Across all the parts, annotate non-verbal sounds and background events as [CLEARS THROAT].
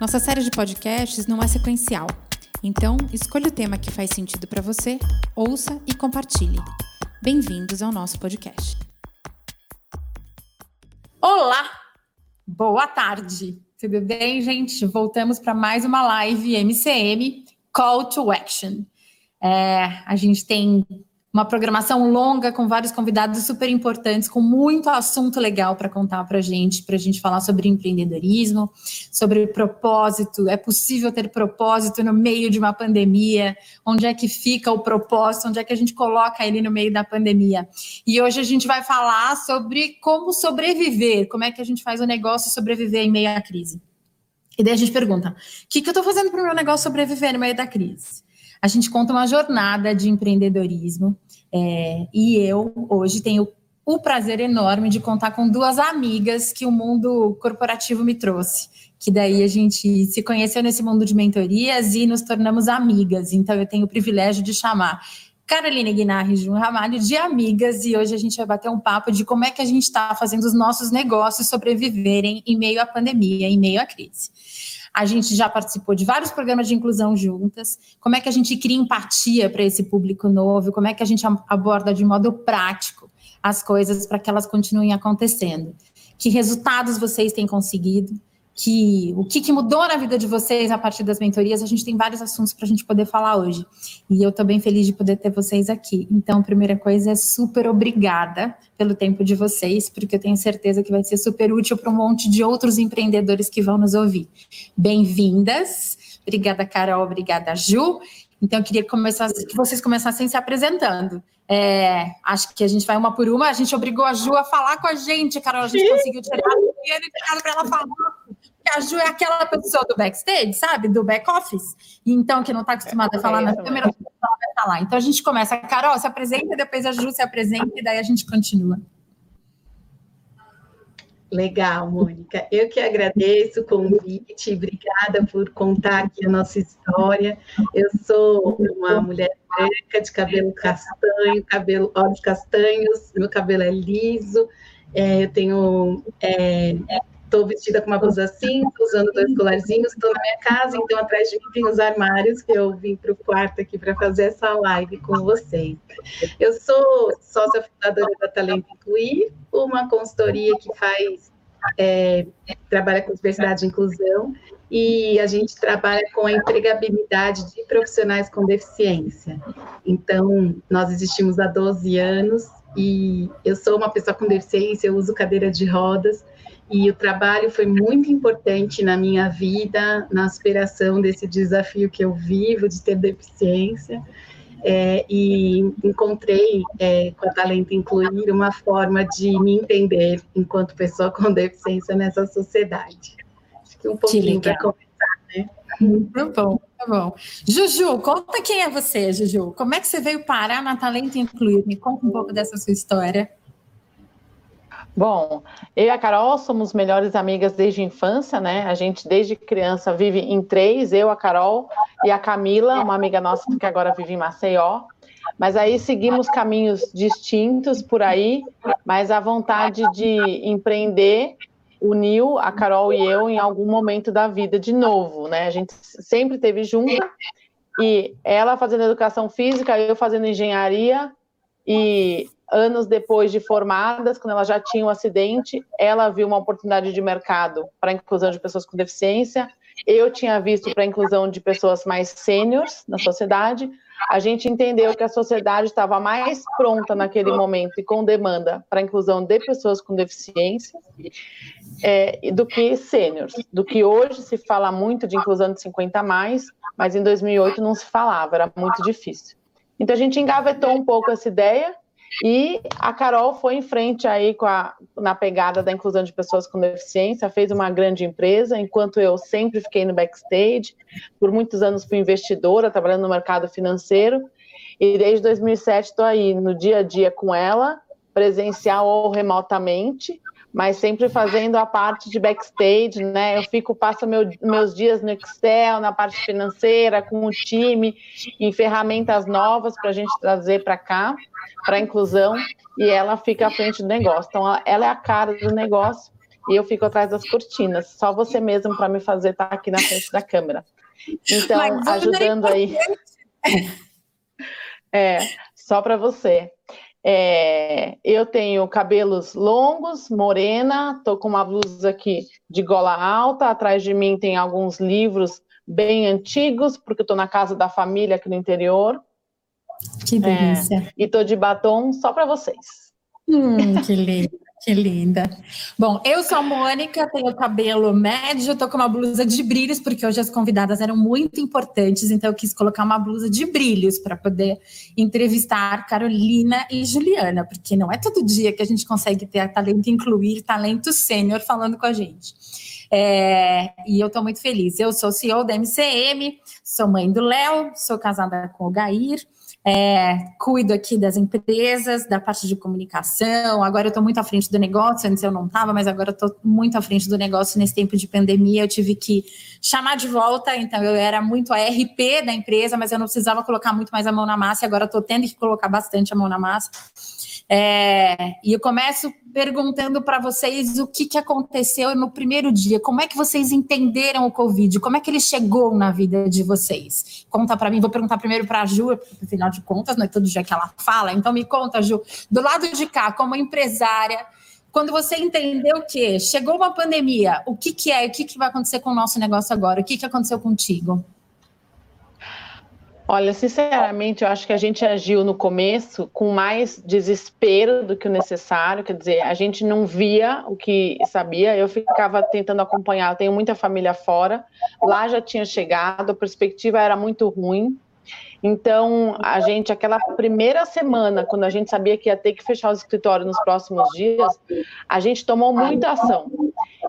Nossa série de podcasts não é sequencial, então escolha o tema que faz sentido para você, ouça e compartilhe. Bem-vindos ao nosso podcast. Olá! Boa tarde! Tudo bem, gente? Voltamos para mais uma live MCM Call to Action. É, a gente tem uma programação longa com vários convidados super importantes, com muito assunto legal para contar para a gente, para a gente falar sobre empreendedorismo, sobre propósito. É possível ter propósito no meio de uma pandemia? Onde é que fica o propósito? Onde é que a gente coloca ele no meio da pandemia? E hoje a gente vai falar sobre como sobreviver, como é que a gente faz o negócio sobreviver em meio à crise. E daí a gente pergunta: o que, que eu estou fazendo para o meu negócio sobreviver no meio da crise? A gente conta uma jornada de empreendedorismo é, e eu hoje tenho o prazer enorme de contar com duas amigas que o mundo corporativo me trouxe. Que daí a gente se conheceu nesse mundo de mentorias e nos tornamos amigas. Então eu tenho o privilégio de chamar Caroline Guinarri e Jun Ramalho de amigas e hoje a gente vai bater um papo de como é que a gente está fazendo os nossos negócios sobreviverem em meio à pandemia, em meio à crise. A gente já participou de vários programas de inclusão juntas. Como é que a gente cria empatia para esse público novo? Como é que a gente aborda de modo prático as coisas para que elas continuem acontecendo? Que resultados vocês têm conseguido? Que o que, que, mudou na vida de vocês a partir das mentorias. A gente tem vários assuntos para a gente poder falar hoje. E eu estou bem feliz de poder ter vocês aqui. Então, primeira coisa é super obrigada pelo tempo de vocês, porque eu tenho certeza que vai ser super útil para um monte de outros empreendedores que vão nos ouvir. Bem-vindas. Obrigada, Carol. Obrigada, Ju. Então, eu queria começar, que vocês começassem se apresentando. É, acho que a gente vai uma por uma. A gente obrigou a Ju a falar com a gente, Carol. A gente conseguiu tirar a para ela falar a Ju é aquela pessoa do backstage, sabe? Do back office. Então, que não está acostumada a falar na câmera, ela vai falar. Então, a gente começa. Carol, se apresenta, depois a Ju se apresenta e daí a gente continua. Legal, Mônica. Eu que agradeço o convite, obrigada por contar aqui a nossa história. Eu sou uma mulher branca, de cabelo castanho, cabelo, olhos castanhos, meu cabelo é liso, é, eu tenho é, Estou vestida com uma blusa cinza, usando dois colarzinhos, estou na minha casa, então atrás de mim tem os armários que eu vim para o quarto aqui para fazer essa live com vocês. Eu sou sócia fundadora da Talento Incluir, uma consultoria que faz, é, trabalha com diversidade e inclusão, e a gente trabalha com a empregabilidade de profissionais com deficiência. Então, nós existimos há 12 anos e eu sou uma pessoa com deficiência, eu uso cadeira de rodas, e o trabalho foi muito importante na minha vida, na superação desse desafio que eu vivo de ter deficiência. É, e encontrei é, com a Talento Incluir uma forma de me entender enquanto pessoa com deficiência nessa sociedade. Acho que um pouquinho para começar, né? Muito bom, muito bom. Juju, conta quem é você, Juju. Como é que você veio parar na Talento Incluir? Me conta um pouco dessa sua história. Bom, eu e a Carol somos melhores amigas desde a infância, né? A gente desde criança vive em três, eu, a Carol e a Camila, uma amiga nossa que agora vive em Maceió. Mas aí seguimos caminhos distintos por aí, mas a vontade de empreender uniu a Carol e eu em algum momento da vida de novo, né? A gente sempre teve junto e ela fazendo educação física, eu fazendo engenharia e anos depois de formadas, quando ela já tinha um acidente, ela viu uma oportunidade de mercado para a inclusão de pessoas com deficiência. Eu tinha visto para a inclusão de pessoas mais sêniores na sociedade. A gente entendeu que a sociedade estava mais pronta naquele momento e com demanda para a inclusão de pessoas com deficiência é, do que sêniores, do que hoje se fala muito de inclusão de 50 a mais, mas em 2008 não se falava, era muito difícil. Então a gente engavetou um pouco essa ideia E a Carol foi em frente aí com a, na pegada da inclusão de pessoas com deficiência, fez uma grande empresa, enquanto eu sempre fiquei no backstage. Por muitos anos fui investidora, trabalhando no mercado financeiro. E desde 2007 estou aí no dia a dia com ela, presencial ou remotamente mas sempre fazendo a parte de backstage, né? Eu fico, passo meu, meus dias no Excel, na parte financeira, com o time, em ferramentas novas para a gente trazer para cá, para a inclusão, e ela fica à frente do negócio. Então, ela é a cara do negócio e eu fico atrás das cortinas. Só você mesmo para me fazer estar tá aqui na frente da câmera. Então, ajudando aí. É, só para você. É, eu tenho cabelos longos, morena, tô com uma blusa aqui de gola alta, atrás de mim tem alguns livros bem antigos, porque eu tô na casa da família aqui no interior. Que delícia. É, e tô de batom só para vocês. Hum, que lindo. Que linda. Bom, eu sou a Mônica, tenho cabelo médio, tô com uma blusa de brilhos, porque hoje as convidadas eram muito importantes, então eu quis colocar uma blusa de brilhos para poder entrevistar Carolina e Juliana, porque não é todo dia que a gente consegue ter talento, incluir talento sênior falando com a gente. É, e eu estou muito feliz. Eu sou CEO da MCM, sou mãe do Léo, sou casada com o Gair. É, cuido aqui das empresas, da parte de comunicação. Agora eu estou muito à frente do negócio, antes eu não estava, mas agora estou muito à frente do negócio nesse tempo de pandemia. Eu tive que chamar de volta, então eu era muito a RP da empresa, mas eu não precisava colocar muito mais a mão na massa, e agora estou tendo que colocar bastante a mão na massa. É, e eu começo perguntando para vocês o que, que aconteceu no primeiro dia, como é que vocês entenderam o Covid, como é que ele chegou na vida de vocês? Conta para mim, vou perguntar primeiro para a Ju, afinal de contas, não é todo dia que ela fala, então me conta, Ju, do lado de cá, como empresária, quando você entendeu que chegou uma pandemia, o que, que é, o que, que vai acontecer com o nosso negócio agora, o que, que aconteceu contigo? Olha, sinceramente, eu acho que a gente agiu no começo com mais desespero do que o necessário, quer dizer, a gente não via o que sabia, eu ficava tentando acompanhar, eu tenho muita família fora, lá já tinha chegado, a perspectiva era muito ruim, então a gente, aquela primeira semana, quando a gente sabia que ia ter que fechar os escritórios nos próximos dias, a gente tomou muita ação.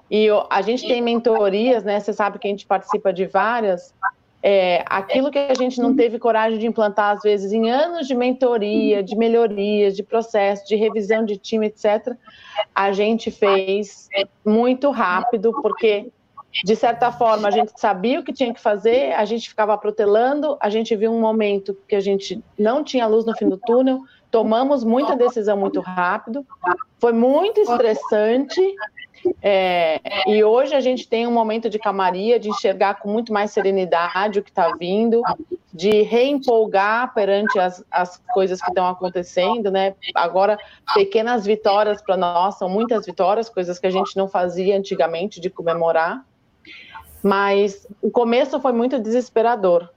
E a gente tem mentorias, né? Você sabe que a gente participa de várias, é, aquilo que a gente não teve coragem de implantar, às vezes, em anos de mentoria, de melhorias, de processo, de revisão de time, etc., a gente fez muito rápido, porque, de certa forma, a gente sabia o que tinha que fazer, a gente ficava protelando, a gente viu um momento que a gente não tinha luz no fim do túnel, tomamos muita decisão muito rápido, foi muito estressante, é, e hoje a gente tem um momento de calmaria, de enxergar com muito mais serenidade o que está vindo, de reempolgar perante as, as coisas que estão acontecendo, né? Agora, pequenas vitórias para nós, são muitas vitórias, coisas que a gente não fazia antigamente de comemorar. Mas o começo foi muito desesperador.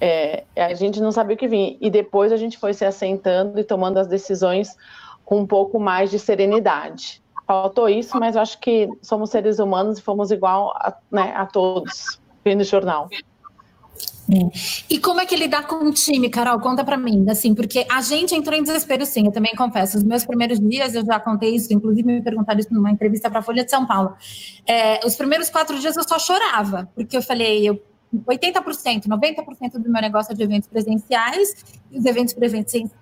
É, a gente não sabia o que vinha. E depois a gente foi se assentando e tomando as decisões com um pouco mais de serenidade faltou isso, mas acho que somos seres humanos e fomos igual a, né, a todos, vendo o jornal. E como é que lidar com o time, Carol? Conta para mim, assim, porque a gente entrou em desespero, sim, eu também confesso. Os meus primeiros dias, eu já contei isso, inclusive me perguntaram isso numa entrevista para a Folha de São Paulo. É, os primeiros quatro dias eu só chorava, porque eu falei, eu 80%, 90% do meu negócio é de eventos presenciais, e os eventos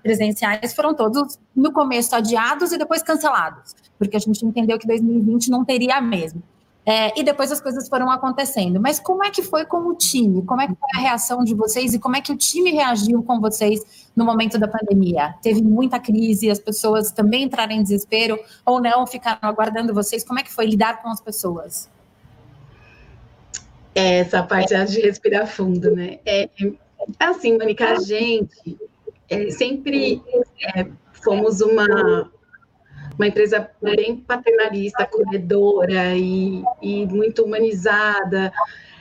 presenciais foram todos, no começo, adiados e depois cancelados, porque a gente entendeu que 2020 não teria mesmo. É, e depois as coisas foram acontecendo. Mas como é que foi com o time? Como é que foi a reação de vocês e como é que o time reagiu com vocês no momento da pandemia? Teve muita crise, as pessoas também entraram em desespero ou não, ficaram aguardando vocês? Como é que foi lidar com as pessoas? É, essa parte é de respirar fundo, né? É, assim, Mônica, a gente é, sempre é, fomos uma, uma empresa bem paternalista, acolhedora e, e muito humanizada.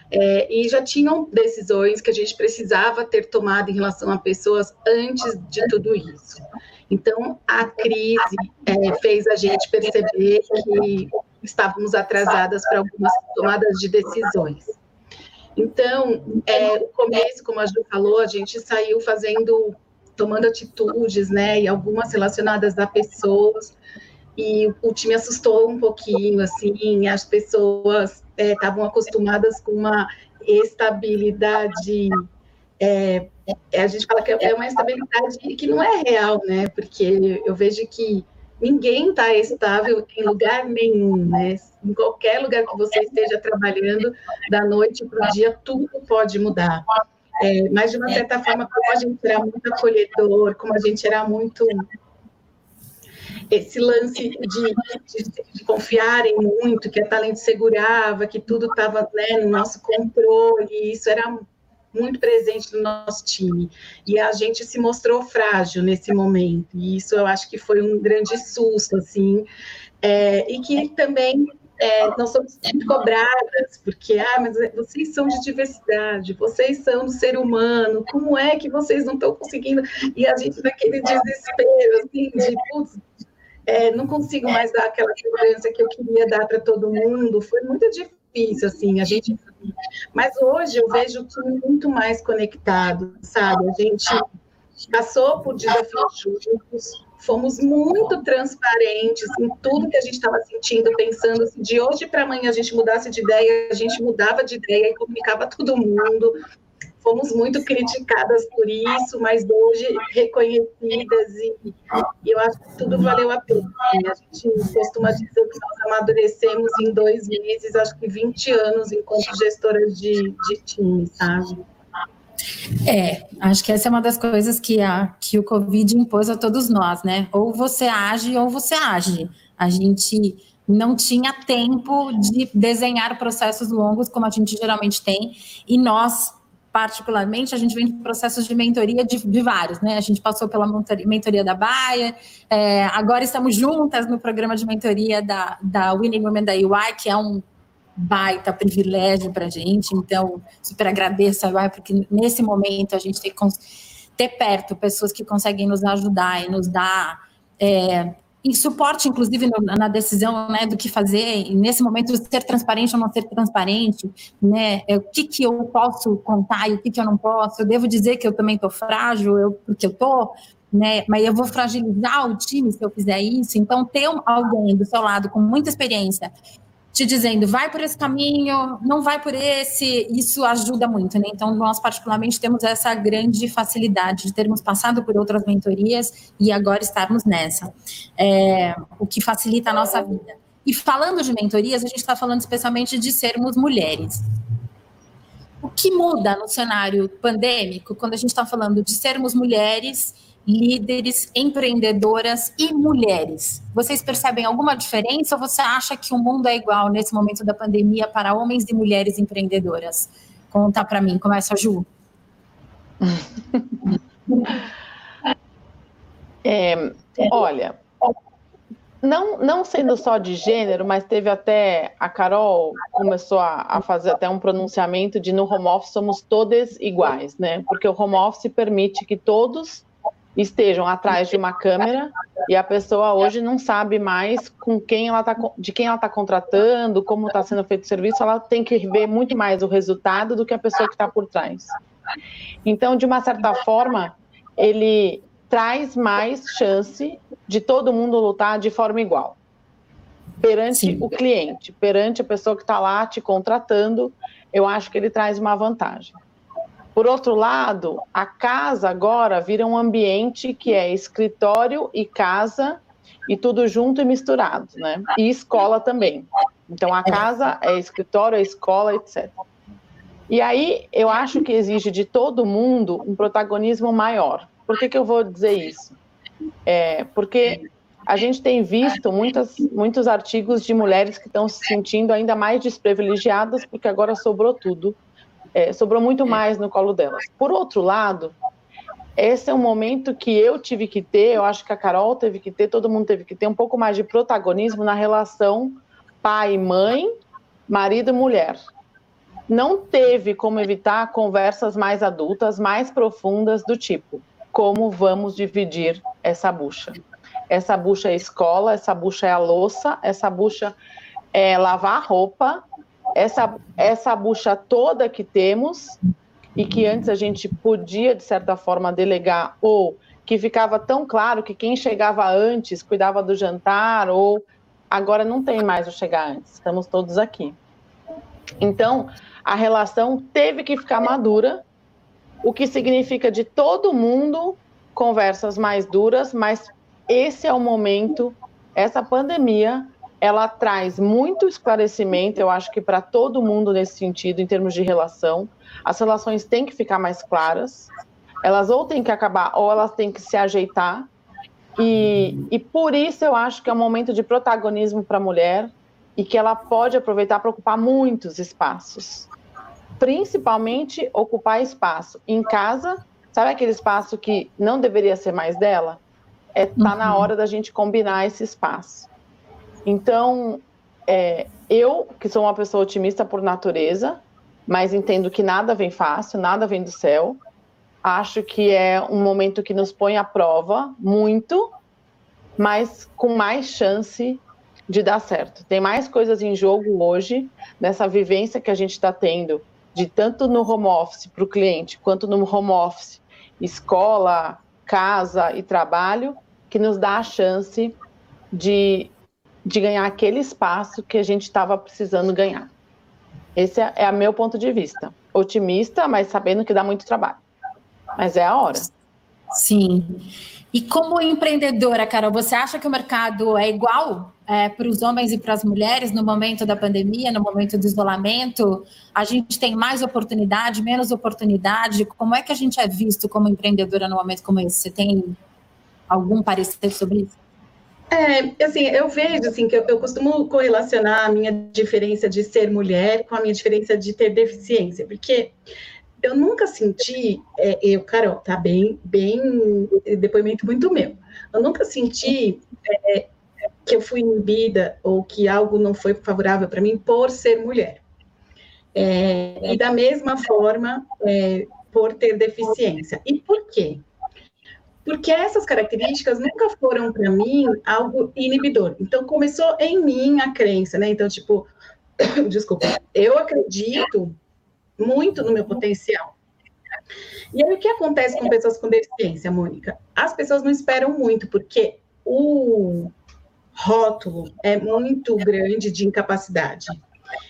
É, e já tinham decisões que a gente precisava ter tomado em relação a pessoas antes de tudo isso. Então, a crise é, fez a gente perceber que estávamos atrasadas para algumas tomadas de decisões. Então, é, o começo, como a Ju falou, a gente saiu fazendo tomando atitudes, né, e algumas relacionadas a pessoas, e o time assustou um pouquinho, assim, as pessoas estavam é, acostumadas com uma estabilidade, é, é, a gente fala que é uma estabilidade que não é real, né, porque eu vejo que ninguém está estável em lugar nenhum, né? Em qualquer lugar que você esteja trabalhando, da noite para o dia, tudo pode mudar. É, mas, de uma certa forma, como a gente era muito acolhedor, como a gente era muito. Esse lance de, de, de confiarem muito, que a Talento segurava, que tudo estava né, no nosso controle, isso era muito presente no nosso time. E a gente se mostrou frágil nesse momento. E isso eu acho que foi um grande susto, assim. É, e que também é, nós somos muito cobradas, porque, ah, mas vocês são de diversidade, vocês são do ser humano, como é que vocês não estão conseguindo? E a gente naquele desespero, assim, de, putz, é, não consigo mais dar aquela segurança que eu queria dar para todo mundo, foi muito difícil, assim, a gente... Mas hoje eu vejo tudo muito mais conectado, sabe? A gente passou por desafios juntos, fomos muito transparentes em tudo que a gente estava sentindo, pensando se de hoje para amanhã a gente mudasse de ideia, a gente mudava de ideia e comunicava todo mundo. Fomos muito criticadas por isso, mas hoje reconhecidas e, e eu acho que tudo valeu a pena. A gente costuma dizer que nós amadurecemos em dois meses, acho que 20 anos enquanto gestoras de, de time, sabe? É, acho que essa é uma das coisas que, a, que o Covid impôs a todos nós, né? Ou você age ou você age. A gente não tinha tempo de desenhar processos longos como a gente geralmente tem, e nós, particularmente, a gente vem de processos de mentoria de, de vários, né? A gente passou pela mentoria da Baia, é, agora estamos juntas no programa de mentoria da, da Winning Women da UI, que é um baita privilégio para a gente, então super agradeço a porque nesse momento a gente tem que ter perto pessoas que conseguem nos ajudar e nos dar é, e suporte, inclusive, no, na decisão né, do que fazer, e nesse momento ser transparente ou não ser transparente, né, é, o que, que eu posso contar e o que, que eu não posso, eu devo dizer que eu também estou frágil, eu, porque eu estou, né, mas eu vou fragilizar o time se eu fizer isso, então ter alguém do seu lado com muita experiência te dizendo, vai por esse caminho, não vai por esse, isso ajuda muito, né? Então, nós, particularmente, temos essa grande facilidade de termos passado por outras mentorias e agora estarmos nessa, é, o que facilita a nossa vida. E falando de mentorias, a gente está falando especialmente de sermos mulheres. O que muda no cenário pandêmico, quando a gente está falando de sermos mulheres líderes, empreendedoras e mulheres. Vocês percebem alguma diferença ou você acha que o mundo é igual nesse momento da pandemia para homens e mulheres empreendedoras? Conta para mim, começa Ju. [LAUGHS] É, olha, não, não sendo só de gênero, mas teve até a Carol começou a, a, fazer até um pronunciamento de no home office somos todas iguais, né? Porque o home office permite que todos estejam atrás de uma câmera e a pessoa hoje não sabe mais com quem ela tá, de quem ela está contratando, como está sendo feito o serviço, ela tem que ver muito mais o resultado do que a pessoa que está por trás. Então, de uma certa forma, ele traz mais chance de todo mundo lutar de forma igual perante Sim. o cliente, perante a pessoa que está lá te contratando, eu acho que ele traz uma vantagem. Por outro lado, a casa agora vira um ambiente que é escritório e casa e tudo junto e misturado, né? E escola também. Então a casa é escritório, é escola, etc. E aí eu acho que exige de todo mundo um protagonismo maior. Por que, que eu vou dizer isso? É, porque a gente tem visto muitas, muitos artigos de mulheres que estão se sentindo ainda mais desprivilegiadas porque agora sobrou tudo é, sobrou muito mais no colo delas. Por outro lado, esse é um momento que eu tive que ter, eu acho que a Carol teve que ter, todo mundo teve que ter um pouco mais de protagonismo na relação pai mãe, marido e mulher. Não teve como evitar conversas mais adultas, mais profundas, do tipo: como vamos dividir essa bucha? Essa bucha é escola, essa bucha é a louça, essa bucha é lavar roupa, essa, essa bucha toda que temos, e que antes a gente podia, de certa forma, delegar, ou que ficava tão claro que quem chegava antes cuidava do jantar, ou agora não tem mais o chegar antes, estamos todos aqui. Então, a relação teve que ficar madura, o que significa de todo mundo conversas mais duras, mas esse é o momento, essa pandemia, ela traz muito esclarecimento, eu acho que para todo mundo nesse sentido, em termos de relação. As relações têm que ficar mais claras, elas ou têm que acabar ou elas têm que se ajeitar. E, e por isso eu acho que é um momento de protagonismo para a mulher e que ela pode aproveitar para ocupar muitos espaços. Principalmente ocupar espaço em casa, sabe aquele espaço que não deveria ser mais dela? É tá uhum. na hora da gente combinar esse espaço. Então, é, eu que sou uma pessoa otimista por natureza, mas entendo que nada vem fácil, nada vem do céu. Acho que é um momento que nos põe à prova muito, mas com mais chance de dar certo. Tem mais coisas em jogo hoje, nessa vivência que a gente está tendo, de tanto no home office para o cliente, quanto no home office, escola, casa e trabalho, que nos dá a chance de, de ganhar aquele espaço que a gente estava precisando ganhar. Esse é, é o meu ponto de vista. Otimista, mas sabendo que dá muito trabalho. Mas é a hora. Sim. E como empreendedora, Carol, você acha que o mercado é igual é, para os homens e para as mulheres no momento da pandemia, no momento do isolamento? A gente tem mais oportunidade, menos oportunidade? Como é que a gente é visto como empreendedora no momento como esse? Você tem algum parecer sobre isso? É, assim, eu vejo assim que eu, eu, costumo correlacionar a minha diferença de ser mulher com a minha diferença de ter deficiência, porque eu nunca senti, é, eu, Carol, tá bem, bem, depoimento muito meu. Eu nunca senti é, que eu fui inibida ou que algo não foi favorável para mim por ser mulher. É, e da mesma forma, é, por ter deficiência. E por quê? Porque essas características nunca foram para mim algo inibidor. Então começou em mim a crença, né? Então tipo, [COUGHS] desculpa, eu acredito muito no meu potencial. E aí o que acontece com pessoas com deficiência, Mônica? As pessoas não esperam muito, porque o rótulo é muito grande de incapacidade.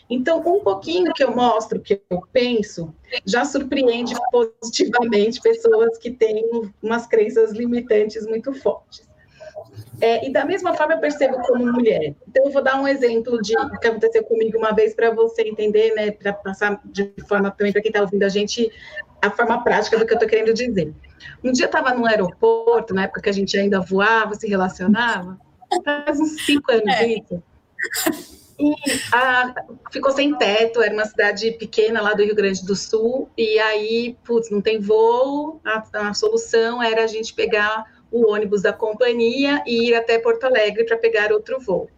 Então, um pouquinho que eu mostro, que eu penso, já surpreende positivamente pessoas que têm umas crenças limitantes muito fortes. É, e da mesma forma eu percebo como mulher. Então, eu vou dar um exemplo de o que aconteceu comigo uma vez para você entender, né, para passar de forma também para quem está ouvindo a gente, a forma prática do que eu estou querendo dizer. Um dia eu estava no aeroporto, na época que a gente ainda voava, se relacionava, faz uns cinco anos é. isso. E a, ficou sem teto, era uma cidade pequena lá do Rio Grande do Sul, e aí, putz, não tem voo, a, a solução era a gente pegar o ônibus da companhia e ir até Porto Alegre para pegar outro voo.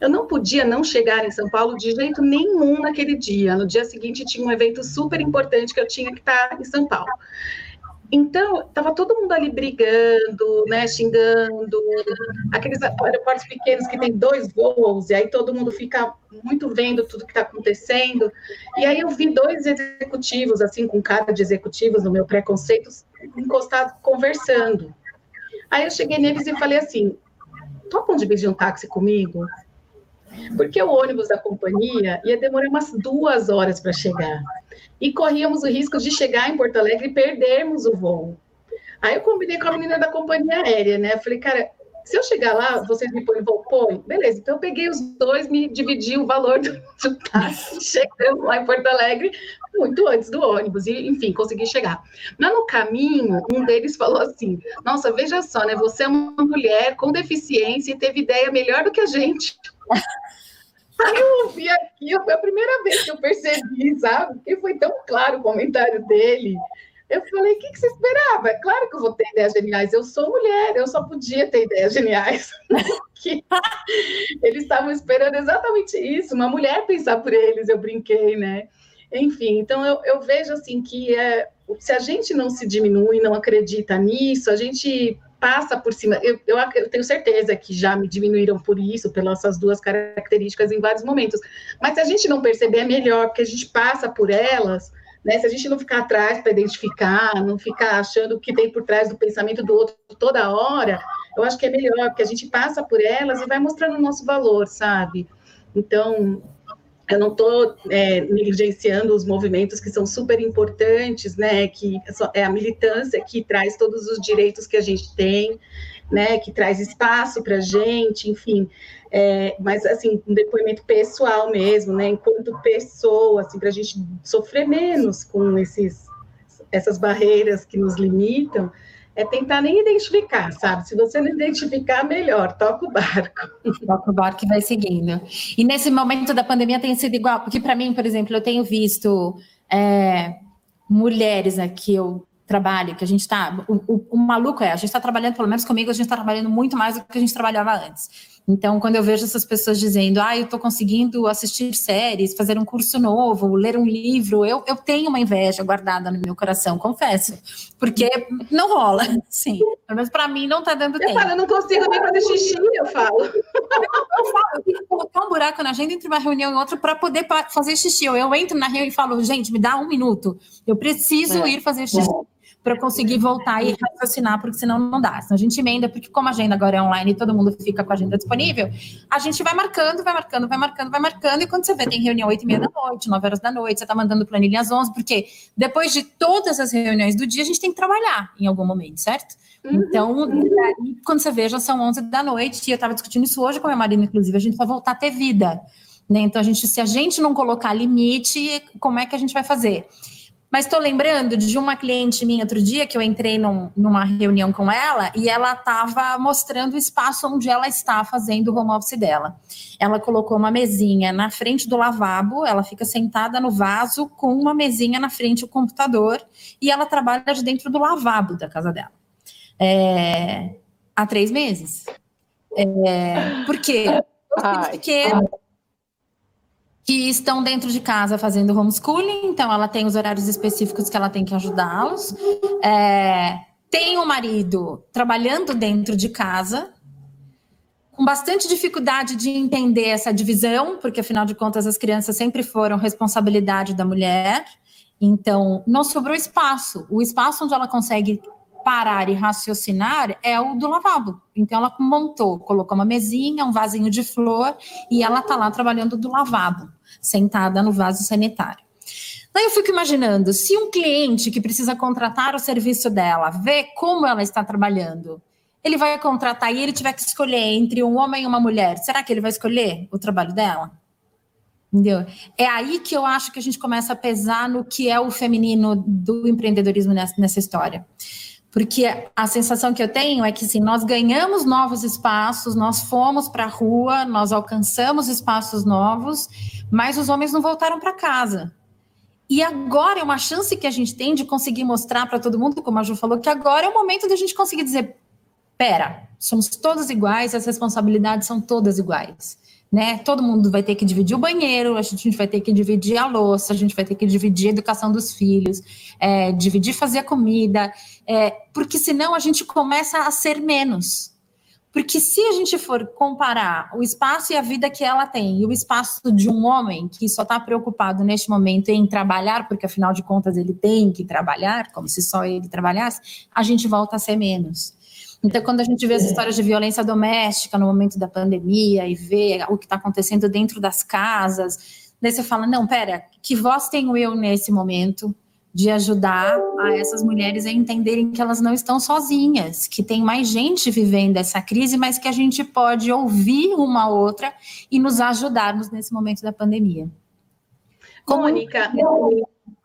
Eu não podia não chegar em São Paulo de jeito nenhum naquele dia. No dia seguinte tinha um evento super importante que eu tinha que estar em São Paulo. Então, estava todo mundo ali brigando, né, xingando, aqueles aeroportos pequenos que tem dois voos, e aí todo mundo fica muito vendo tudo que está acontecendo. E aí eu vi dois executivos, assim, com cara de executivos, no meu preconceito, encostados, conversando. Aí eu cheguei neles e falei assim, topam dividir um táxi comigo? Porque o ônibus da companhia ia demorar umas duas horas para chegar e corríamos o risco de chegar em Porto Alegre e perdermos o voo. Aí eu combinei com a menina da companhia aérea, né? Falei, cara, se eu chegar lá, vocês me põem voo? Põe. Beleza, então eu peguei os dois, me dividi o valor do, do táxi, [LAUGHS] chegamos lá em Porto Alegre, muito antes do ônibus, e enfim, consegui chegar. Mas no caminho, um deles falou assim: Nossa, veja só, né? Você é uma mulher com deficiência e teve ideia melhor do que a gente. Eu ouvi aquilo, foi a primeira vez que eu percebi, sabe? Porque foi tão claro o comentário dele. Eu falei, o que, que você esperava? É claro que eu vou ter ideias geniais. Eu sou mulher, eu só podia ter ideias geniais. [LAUGHS] eles estavam esperando exatamente isso, uma mulher pensar por eles, eu brinquei, né? Enfim, então eu, eu vejo assim que é, se a gente não se diminui, não acredita nisso, a gente passa por cima. Eu, eu, eu, tenho certeza que já me diminuíram por isso, pelas essas duas características em vários momentos. Mas se a gente não perceber, é melhor, porque a gente passa por elas né? Se a gente não ficar atrás para identificar, não ficar achando o que tem por trás do pensamento do outro toda hora, eu acho que é melhor, porque a gente passa por elas e vai mostrando o nosso valor, sabe? Então, eu não estou é, negligenciando os movimentos que são super importantes, né? Que é a militância que traz todos os direitos que a gente tem, né? Que traz espaço para a gente, enfim. É, mas assim, um depoimento pessoal mesmo, né? Enquanto pessoa, assim, para a gente sofrer menos com esses essas barreiras que nos limitam, é tentar nem identificar, sabe? Se você não identificar, melhor, toca o barco. [LAUGHS] Toca o barco e vai seguindo. E nesse momento da pandemia tem sido igual, porque para mim, por exemplo, eu tenho visto é, mulheres aqui, eu trabalho, que a gente está. O, o, o, maluco é, a gente está trabalhando, pelo menos comigo, a gente está trabalhando muito mais do que a gente trabalhava antes. Então, quando eu vejo essas pessoas dizendo, ah, eu estou conseguindo assistir séries, fazer um curso novo, ler um livro, eu, eu tenho uma inveja guardada no meu coração, confesso. Porque não rola, [LAUGHS] sim. Pelo menos para mim não está dando eu tempo. Falo, eu não consigo nem fazer xixi, eu falo. Eu, falo, eu tenho que colocar um buraco na agenda entre uma reunião e outra para poder fazer xixi. Eu, eu entro na reunião e falo, gente, me dá um minuto. Eu preciso é. ir fazer xixi. É para conseguir voltar e raciocinar, porque senão não dá. Senão a gente emenda, porque como a agenda agora é online e todo mundo fica com a agenda disponível, a gente vai marcando, vai marcando, vai marcando, vai marcando, e quando você vê, tem reunião 8 e meia da noite, 9 horas da noite, você está mandando planilha às 11, porque depois de todas as reuniões do dia, a gente tem que trabalhar em algum momento, certo? Uhum. Então, daí, quando você vê, já são 11 da noite, e eu estava discutindo isso hoje com a minha marido, inclusive, a gente vai voltar a ter vida. Né? Então, a gente, se a gente não colocar limite, como é que a gente vai fazer? Mas estou lembrando de uma cliente minha outro dia que eu entrei num, numa reunião com ela e ela estava mostrando o espaço onde ela está fazendo o home office dela. Ela colocou uma mesinha na frente do lavabo, ela fica sentada no vaso com uma mesinha na frente do computador e ela trabalha de dentro do lavabo da casa dela. É, há três meses. É, por quê? Porque que estão dentro de casa fazendo homeschooling, então ela tem os horários específicos que ela tem que ajudá-los. É, tem o marido trabalhando dentro de casa, com bastante dificuldade de entender essa divisão, porque afinal de contas as crianças sempre foram responsabilidade da mulher. Então, não sobrou espaço. O espaço onde ela consegue parar e raciocinar é o do lavabo. Então ela montou, colocou uma mesinha, um vasinho de flor e ela tá lá trabalhando do lavabo, sentada no vaso sanitário. Daí eu fico imaginando, se um cliente que precisa contratar o serviço dela vê como ela está trabalhando, ele vai contratar e ele tiver que escolher entre um homem e uma mulher, será que ele vai escolher o trabalho dela? Entendeu? É aí que eu acho que a gente começa a pesar no que é o feminino do empreendedorismo nessa, nessa história. Porque a sensação que eu tenho é que assim, nós ganhamos novos espaços, nós fomos para a rua, nós alcançamos espaços novos, mas os homens não voltaram para casa. E agora é uma chance que a gente tem de conseguir mostrar para todo mundo, como a Ju falou, que agora é o momento da gente conseguir dizer: pera, somos todos iguais, as responsabilidades são todas iguais né? Todo mundo vai ter que dividir o banheiro, a gente vai ter que dividir a louça, a gente vai ter que dividir a educação dos filhos, é, dividir fazer a comida, é, porque senão a gente começa a ser menos. Porque se a gente for comparar o espaço e a vida que ela tem e o espaço de um homem que só está preocupado neste momento em trabalhar, porque afinal de contas ele tem que trabalhar, como se só ele trabalhasse, a gente volta a ser menos. Então, quando a gente vê as histórias de violência doméstica no momento da pandemia e vê o que está acontecendo dentro das casas, daí você fala: não, pera, que voz tenho eu nesse momento de ajudar a essas mulheres a entenderem que elas não estão sozinhas, que tem mais gente vivendo essa crise, mas que a gente pode ouvir uma outra e nos ajudarmos nesse momento da pandemia. Como... Mônica,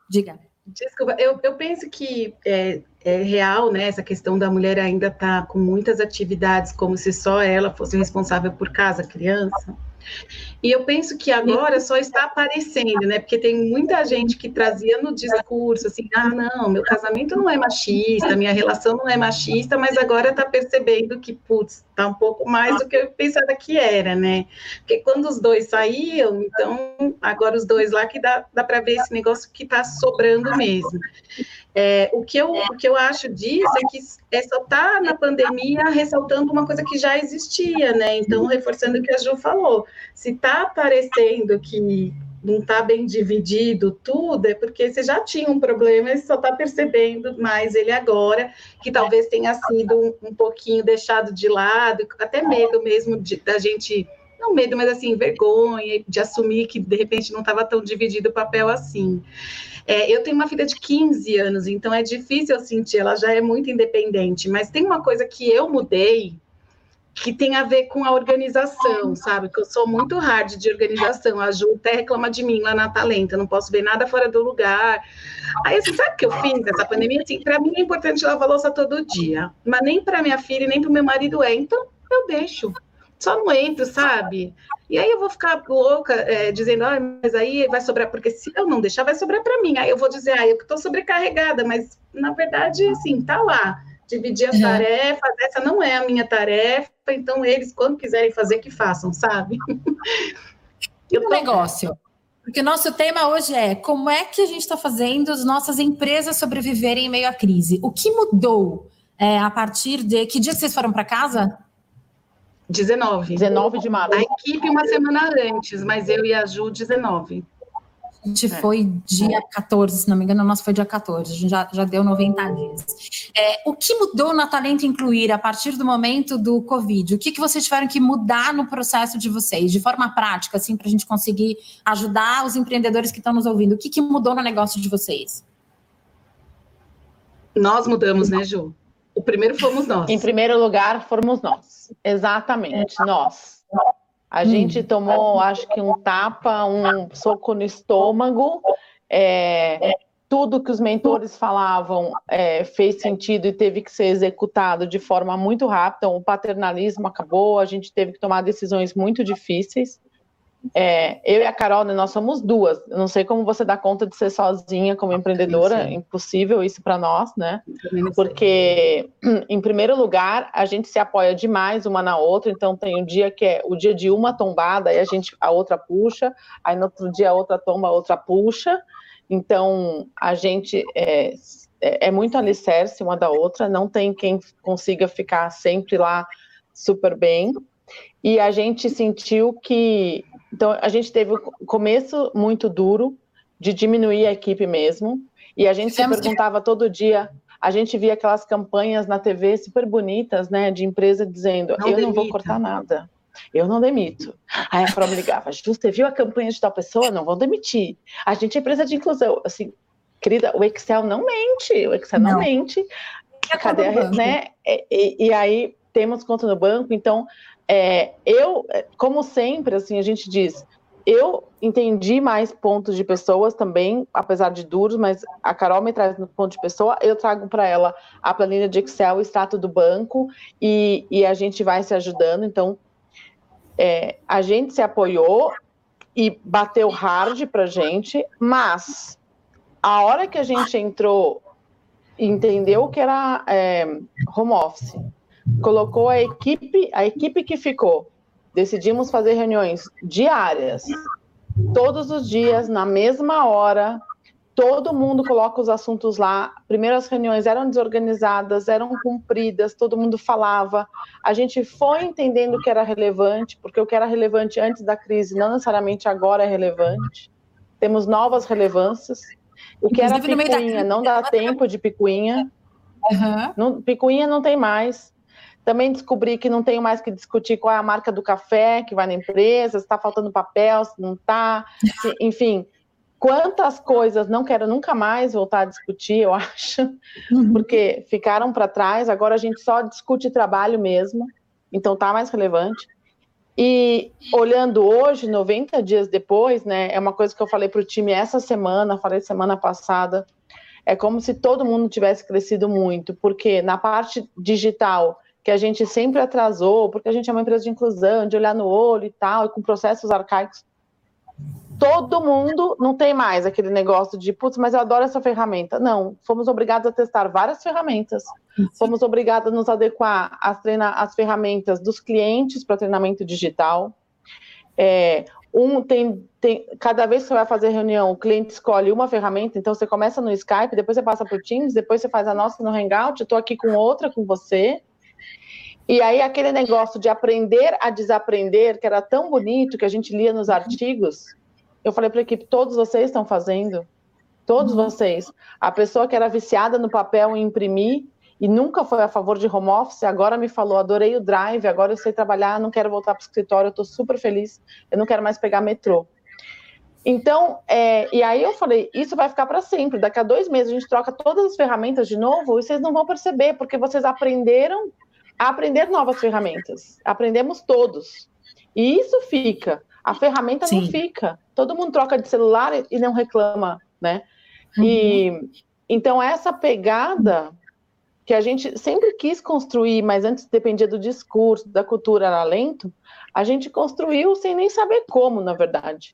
diga. Desculpa, eu, eu penso que é, é real, né? Essa questão da mulher ainda estar tá com muitas atividades, como se só ela fosse responsável por casa, criança. E eu penso que agora só está aparecendo, né? Porque tem muita gente que trazia no discurso assim: ah, não, meu casamento não é machista, minha relação não é machista, mas agora está percebendo que, putz, está um pouco mais do que eu pensava que era, né? Porque quando os dois saíam, então agora os dois lá que dá, dá para ver esse negócio que está sobrando mesmo. É, o, que eu, o que eu acho disso é que é só tá na pandemia ressaltando uma coisa que já existia, né? Então, reforçando o que a Ju falou, se está aparecendo que não está bem dividido tudo, é porque você já tinha um problema e só está percebendo mais ele agora, que talvez tenha sido um, um pouquinho deixado de lado, até medo mesmo de, da gente, não medo, mas assim, vergonha de assumir que de repente não estava tão dividido o papel assim. É, eu tenho uma filha de 15 anos, então é difícil eu sentir, ela já é muito independente, mas tem uma coisa que eu mudei, que tem a ver com a organização, sabe? Que eu sou muito hard de organização. A Ju até reclama de mim lá na Talenta, não posso ver nada fora do lugar. Aí, assim, sabe o que eu fiz nessa pandemia? Assim, para mim é importante lavar louça todo dia, mas nem para minha filha nem para meu marido é. Então, eu deixo. Só não entro, sabe? E aí eu vou ficar louca é, dizendo, ah, mas aí vai sobrar, porque se eu não deixar, vai sobrar para mim. Aí eu vou dizer, ah, eu estou sobrecarregada, mas na verdade, assim, tá lá dividir as uhum. tarefas, essa não é a minha tarefa, então eles, quando quiserem fazer, que façam, sabe? Eu [LAUGHS] um negócio. Porque o nosso tema hoje é como é que a gente está fazendo as nossas empresas sobreviverem em meio à crise. O que mudou é, a partir de. Que dia vocês foram para casa? 19. 19 de março. A equipe uma semana antes, mas eu e a Ju, 19. A gente é. foi dia 14, se não me engano, o nosso foi dia 14, a gente já, já deu 90 dias. É, o que mudou na Talento Incluir a partir do momento do Covid? O que, que vocês tiveram que mudar no processo de vocês, de forma prática, assim, para a gente conseguir ajudar os empreendedores que estão nos ouvindo? O que, que mudou no negócio de vocês? Nós mudamos, né, Ju? O primeiro fomos nós. Em primeiro lugar, fomos nós. Exatamente, é. nós. A hum. gente tomou, acho que um tapa, um soco no estômago. É, tudo que os mentores falavam é, fez sentido e teve que ser executado de forma muito rápida. O paternalismo acabou, a gente teve que tomar decisões muito difíceis. É, eu e a Carol, né, nós somos duas. Eu não sei como você dá conta de ser sozinha como empreendedora, sim, sim. impossível isso para nós, né? Porque, [CLEARS THROAT] em primeiro lugar, a gente se apoia demais uma na outra. Então, tem um dia que é o dia de uma tombada, aí a gente a outra puxa, aí no outro dia a outra tomba, a outra puxa. Então, a gente é, é, é muito alicerce uma da outra. Não tem quem consiga ficar sempre lá super bem. E a gente sentiu que então, a gente teve um começo muito duro de diminuir a equipe mesmo, e a gente se perguntava todo dia, a gente via aquelas campanhas na TV super bonitas, né, de empresa dizendo, não eu demita. não vou cortar nada, eu não demito. Aí a me ligava, você viu a campanha de tal pessoa? Não vão demitir. A gente é empresa de inclusão. Assim, querida, o Excel não mente, o Excel não, não mente. Cadê a, né? E, e, aí temos conta no banco, então é, eu, como sempre, assim, a gente diz, eu entendi mais pontos de pessoas também, apesar de duros, mas a Carol me traz no ponto de pessoa, eu trago para ela a planilha de Excel, o extrato do banco, e, e a gente vai se ajudando. Então, é, a gente se apoiou e bateu hard para gente, mas a hora que a gente entrou entendeu que era é, home office, colocou a equipe, a equipe que ficou. Decidimos fazer reuniões diárias, todos os dias, na mesma hora. Todo mundo coloca os assuntos lá. Primeiro, as reuniões eram desorganizadas, eram cumpridas, todo mundo falava. A gente foi entendendo o que era relevante, porque o que era relevante antes da crise não necessariamente agora é relevante. Temos novas relevâncias. O que Inclusive, era picuinha, não dá tempo de picuinha. Uhum. Não, picuinha não tem mais. Também descobri que não tenho mais que discutir qual é a marca do café que vai na empresa, se está faltando papel, se não está, enfim. Quantas coisas não quero nunca mais voltar a discutir, eu acho, uhum. porque ficaram para trás, agora a gente só discute trabalho mesmo, então está mais relevante. E olhando hoje, 90 dias depois, né, é uma coisa que eu falei para o time essa semana, falei semana passada, é como se todo mundo tivesse crescido muito, porque na parte digital que a gente sempre atrasou, porque a gente é uma empresa de inclusão, de olhar no olho e tal, e com processos arcaicos. Todo mundo não tem mais aquele negócio de, putz, mas eu adoro essa ferramenta. Não, fomos obrigados a testar várias ferramentas, fomos obrigados a nos adequar às, treina, às ferramentas dos clientes para treinamento digital. É, um tem, tem, cada vez que você vai fazer reunião, o cliente escolhe uma ferramenta, então você começa no Skype, depois você passa para o Teams, depois você faz a nossa no Hangout, estou aqui com outra com você. E aí aquele negócio de aprender a desaprender, que era tão bonito que a gente lia nos artigos, Eu falei para a equipe: todos vocês estão fazendo, todos uhum. vocês. A pessoa que era viciada no papel em imprimir e nunca foi a favor de home office, agora me falou: adorei o drive, agora eu sei trabalhar, não quero voltar para o escritório, eu estou super feliz, eu não quero mais pegar metrô. Então, é, e aí eu falei, isso vai ficar para sempre. Daqui a dois meses a gente troca todas as ferramentas de novo e vocês não vão perceber, porque vocês aprenderam a aprender novas ferramentas. Aprendemos todos. E isso fica. A ferramenta Sim. não fica. Todo mundo troca de celular e não reclama, né? Uhum. E então essa pegada que a gente sempre quis construir, mas antes dependia do discurso, da cultura, era lento, a gente construiu sem nem saber como, na verdade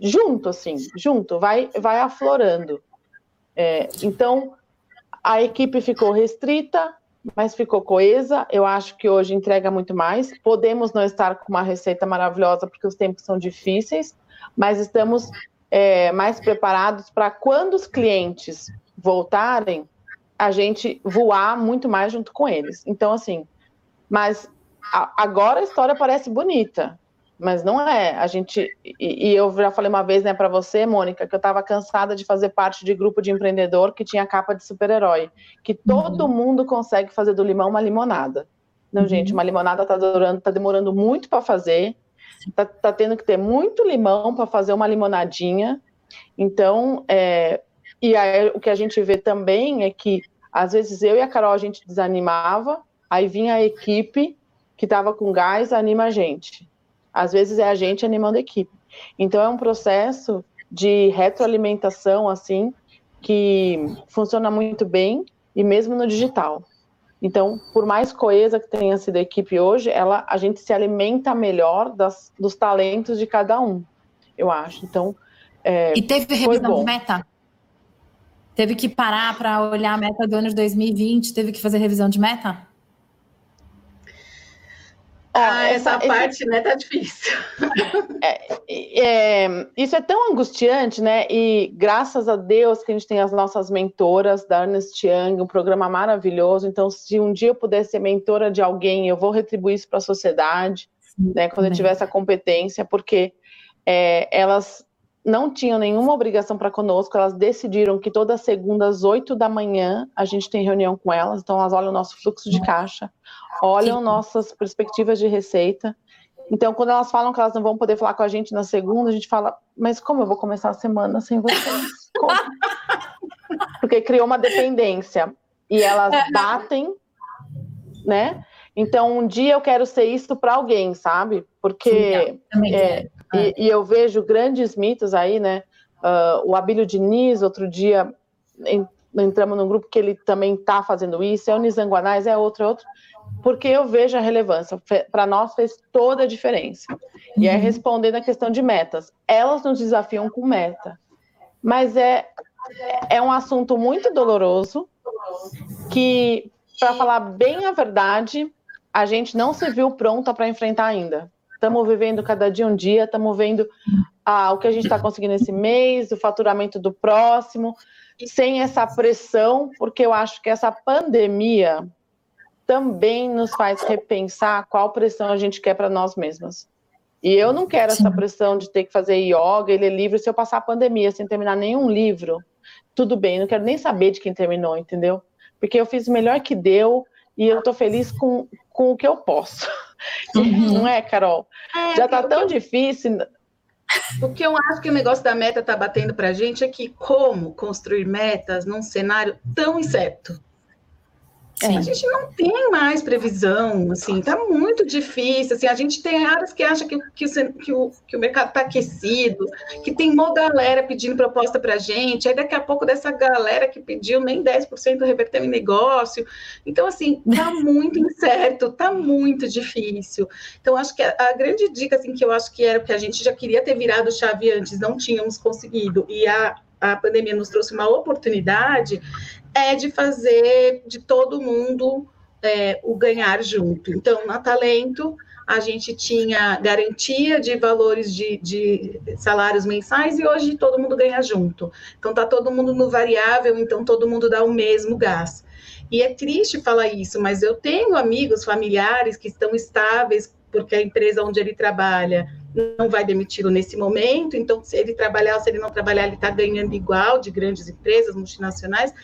junto, assim, junto, vai, vai aflorando. É, então, a equipe ficou restrita, mas ficou coesa. Eu acho que hoje entrega muito mais. Podemos não estar com uma receita maravilhosa, porque os tempos são difíceis, mas estamos é, mais preparados para quando os clientes voltarem, a gente voar muito mais junto com eles. Então, assim, mas a, agora a história parece bonita mas não é. A gente e, e eu já falei uma vez, né, para você, Mônica, que eu estava cansada de fazer parte de grupo de empreendedor que tinha capa de super-herói, que todo uhum. mundo consegue fazer do limão uma limonada. Não, uhum. gente, uma limonada tá durando, tá demorando muito para fazer. Tá, tá, tendo que ter muito limão para fazer uma limonadinha. Então, é, e aí, o que a gente vê também é que às vezes eu e a Carol a gente desanimava, aí vinha a equipe que estava com gás anima a gente. Às vezes é a gente animando a equipe. Então é um processo de retroalimentação assim que funciona muito bem e mesmo no digital. Então, por mais coesa que tenha sido a equipe hoje, ela, a gente se alimenta melhor das, dos talentos de cada um, eu acho. Então, é, e teve revisão de meta? Teve que parar para olhar a meta do ano de 2020? Teve que fazer revisão de meta? Ah, essa, essa parte, esse... né, tá difícil. [LAUGHS] É, é, isso é tão angustiante, né? E graças a Deus que a gente tem as nossas mentoras da Ernest Young, um programa maravilhoso. Então, se um dia eu puder ser mentora de alguém, eu vou retribuir isso para a sociedade, Sim, né? Quando também. eu tiver essa competência, porque é, elas não tinham nenhuma obrigação para conosco, elas decidiram que toda segunda às oito da manhã a gente tem reunião com elas, então elas olham o nosso fluxo de caixa, olham Sim. nossas perspectivas de receita. Então, quando elas falam que elas não vão poder falar com a gente na segunda, a gente fala, mas como eu vou começar a semana sem vocês? [LAUGHS] Porque criou uma dependência. E elas é. batem, né? Então, um dia eu quero ser isso para alguém, sabe? Porque Sim, é, e, e, eu vejo grandes mitos aí, né? Uh, o Abílio Diniz, outro dia entramos num grupo que ele também está fazendo isso, é o Nizanguanais, é outro, é outro porque eu vejo a relevância. Para nós fez toda a diferença. E é uhum. respondendo a questão de metas. Elas nos desafiam com meta. Mas é, é um assunto muito doloroso que, para falar bem a verdade, a gente não se viu pronta para enfrentar ainda. Estamos vivendo cada dia um dia, estamos vendo ah, o que a gente está conseguindo esse mês, o faturamento do próximo, sem essa pressão, porque eu acho que essa pandemia também nos faz repensar qual pressão a gente quer para nós mesmas. E eu não quero essa pressão de ter que fazer yoga e ler livro se eu passar a pandemia sem terminar nenhum livro. Tudo bem, não quero nem saber de quem terminou, entendeu? Porque eu fiz o melhor que deu e eu tô feliz com, com o que eu posso. Uhum. Não é, Carol? É, Já tá tão eu... difícil. O que eu acho que o negócio da meta tá batendo pra gente é que como construir metas num cenário tão incerto. Sim. A gente não tem mais previsão, assim, tá muito difícil, assim, a gente tem áreas que acham que, que, o, que, o, que o mercado está aquecido, que tem uma galera pedindo proposta para a gente, aí daqui a pouco dessa galera que pediu nem 10% reverteu em negócio, então, assim, tá [LAUGHS] muito incerto, tá muito difícil, então, acho que a, a, grande dica, assim, que eu acho que era o que a gente já queria ter virado chave antes, não tínhamos conseguido, e a, a pandemia nos trouxe uma oportunidade, é de fazer de todo mundo é, o ganhar junto. Então, na Talento, a gente tinha garantia de valores de, de, salários mensais e hoje todo mundo ganha junto. Então, está todo mundo no variável, então todo mundo dá o mesmo gás. E é triste falar isso, mas eu tenho amigos, familiares que estão estáveis porque a empresa onde ele trabalha não vai demiti-lo nesse momento, então se ele trabalhar ou se ele não trabalhar, ele está ganhando igual de grandes empresas multinacionais,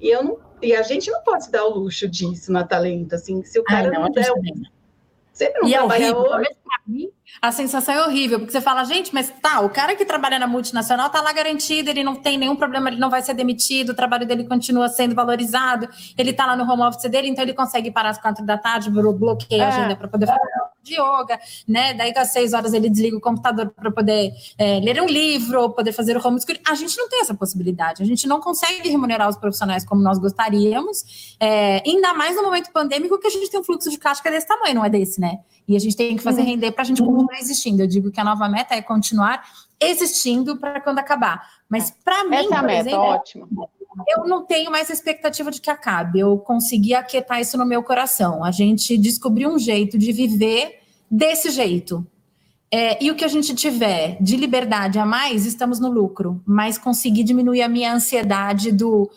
e eu não, e a gente não pode se dar o luxo disso na talento, assim, se o cara Ai, não, não der o, ele não e é é horrível, hoje, mim, a sensação é horrível, porque você fala, gente, mas tá, o cara que trabalha na multinacional tá lá garantido, ele não tem nenhum problema, ele não vai ser demitido, o trabalho dele continua sendo valorizado, ele tá lá no home office dele, então ele consegue parar às quatro da tarde, bloqueia é. a agenda para poder fazer de yoga, né? Daí às seis horas ele desliga o computador para poder é, ler um livro, ou poder fazer o homeschool. A gente não tem essa possibilidade, a gente não consegue remunerar os profissionais como nós gostaríamos, é, ainda mais no momento pandêmico que a gente tem um fluxo de caixa que é desse tamanho, não é desse, né? E a gente tem que fazer render para a gente continuar existindo. Eu digo que a nova meta é continuar existindo para quando acabar. Mas para mim, Essa é a meta, exemplo, ótimo. Eu não tenho mais expectativa de que acabe. Eu consegui aquietar isso no meu coração. A gente descobriu um jeito de viver desse jeito. É, e o que a gente tiver de liberdade a mais, estamos no lucro. Mas conseguir diminuir a minha ansiedade do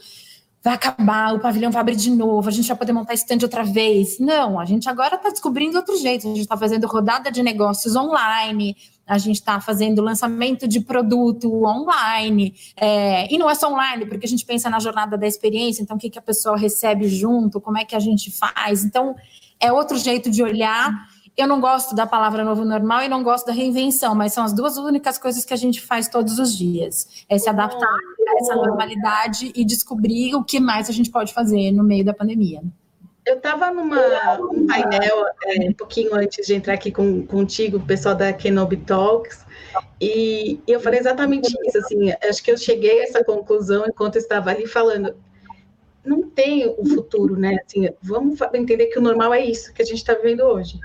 vai acabar, o pavilhão vai abrir de novo, a gente vai poder montar stand outra vez. Não, a gente agora está descobrindo outro jeito. A gente está fazendo rodada de negócios online, a gente está fazendo lançamento de produto online. É, e não é só online, porque a gente pensa na jornada da experiência, então o que, que a pessoa recebe junto, como é que a gente faz. Então, é outro jeito de olhar eu não gosto da palavra novo normal e não gosto da reinvenção, mas são as duas únicas coisas que a gente faz todos os dias. É se adaptar a essa normalidade e descobrir o que mais a gente pode fazer no meio da pandemia. Eu estava numa um painel é, um pouquinho antes de entrar aqui com, contigo, o pessoal da Kenobi Talks, e, eu falei exatamente isso. Assim, acho que eu cheguei a essa conclusão enquanto estava ali falando. Não tem o futuro, né? Assim, vamos entender que o normal é isso que a gente está vivendo hoje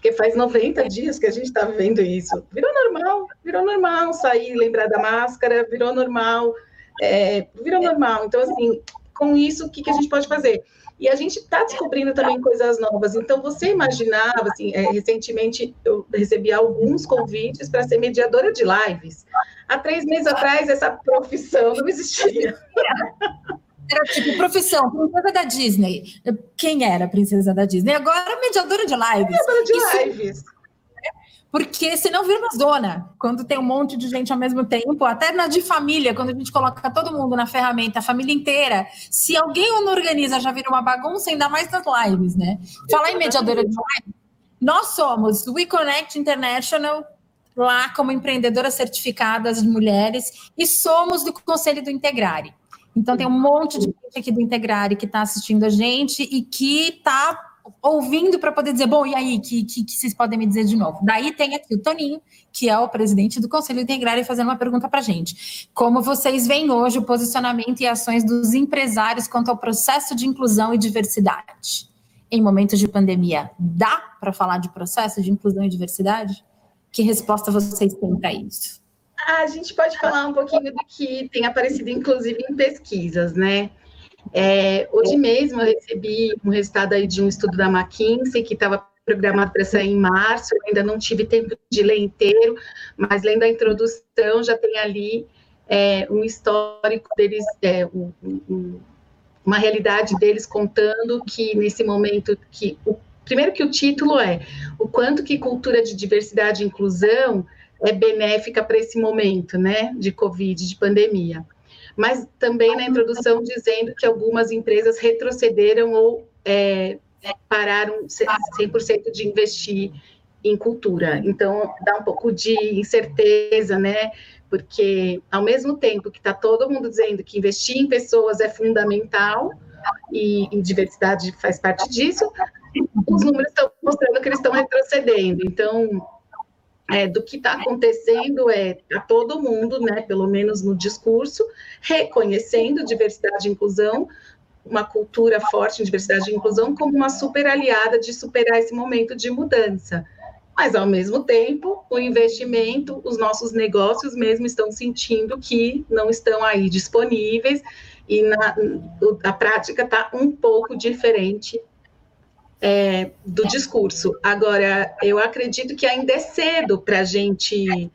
porque faz 90 dias que a gente está vivendo isso. Virou normal, virou normal sair, lembrar da máscara, virou normal, é, virou normal. Então, assim, com isso, o que, que a gente pode fazer? E a gente está descobrindo também coisas novas. Então, você imaginava, assim, é, recentemente eu recebi alguns convites para ser mediadora de lives. Há três meses atrás, essa profissão não existia. Era tipo profissão, princesa da Disney. Quem era a princesa da Disney? Agora mediadora de lives. Mediadora de Isso, lives. Porque senão vira uma zona. Quando tem um monte de gente ao mesmo tempo, até na de família, quando a gente coloca todo mundo na ferramenta, a família inteira, se alguém não organiza, já vira uma bagunça, ainda mais nas lives, né? Falar em mediadora de lives, nós somos We Connect International, lá como empreendedoras certificadas de mulheres, e somos do Conselho do Integrare. Então, tem um monte de gente aqui do Integrare que está assistindo a gente e que está ouvindo para poder dizer, bom, e aí, que, que, que, vocês podem me dizer de novo? Daí tem aqui o Toninho, que é o presidente do Conselho Integrare, fazendo uma pergunta para a gente. Como vocês veem hoje o posicionamento e ações dos empresários quanto ao processo de inclusão e diversidade? Em momentos de pandemia, dá para falar de processo de inclusão e diversidade? Que resposta vocês têm para isso? A gente pode falar um pouquinho do que tem aparecido, inclusive, em pesquisas, né? É, hoje mesmo eu recebi um resultado aí de um estudo da McKinsey que estava programado para sair em março, eu ainda não tive tempo de ler inteiro, mas lendo a introdução já tem ali é, um histórico deles, é, um, um, uma realidade deles contando que nesse momento que o primeiro que o título é o quanto que cultura de diversidade e inclusão é benéfica para esse momento, né, de Covid, de pandemia. Mas também na introdução dizendo que algumas empresas retrocederam ou é, pararam 100% de investir em cultura. Então, dá um pouco de incerteza, né? Porque, ao mesmo tempo que está todo mundo dizendo que investir em pessoas é fundamental, e, e diversidade faz parte disso, os números estão mostrando que eles estão retrocedendo. Então, é, do que está acontecendo é a todo mundo, né, pelo menos no discurso, reconhecendo diversidade e inclusão, uma cultura forte em diversidade e inclusão como uma super aliada de superar esse momento de mudança. Mas, ao mesmo tempo, o investimento, os nossos negócios mesmo estão sentindo que não estão aí disponíveis e na, a prática está um pouco diferente é, do discurso. Agora, eu acredito que ainda é cedo para a gente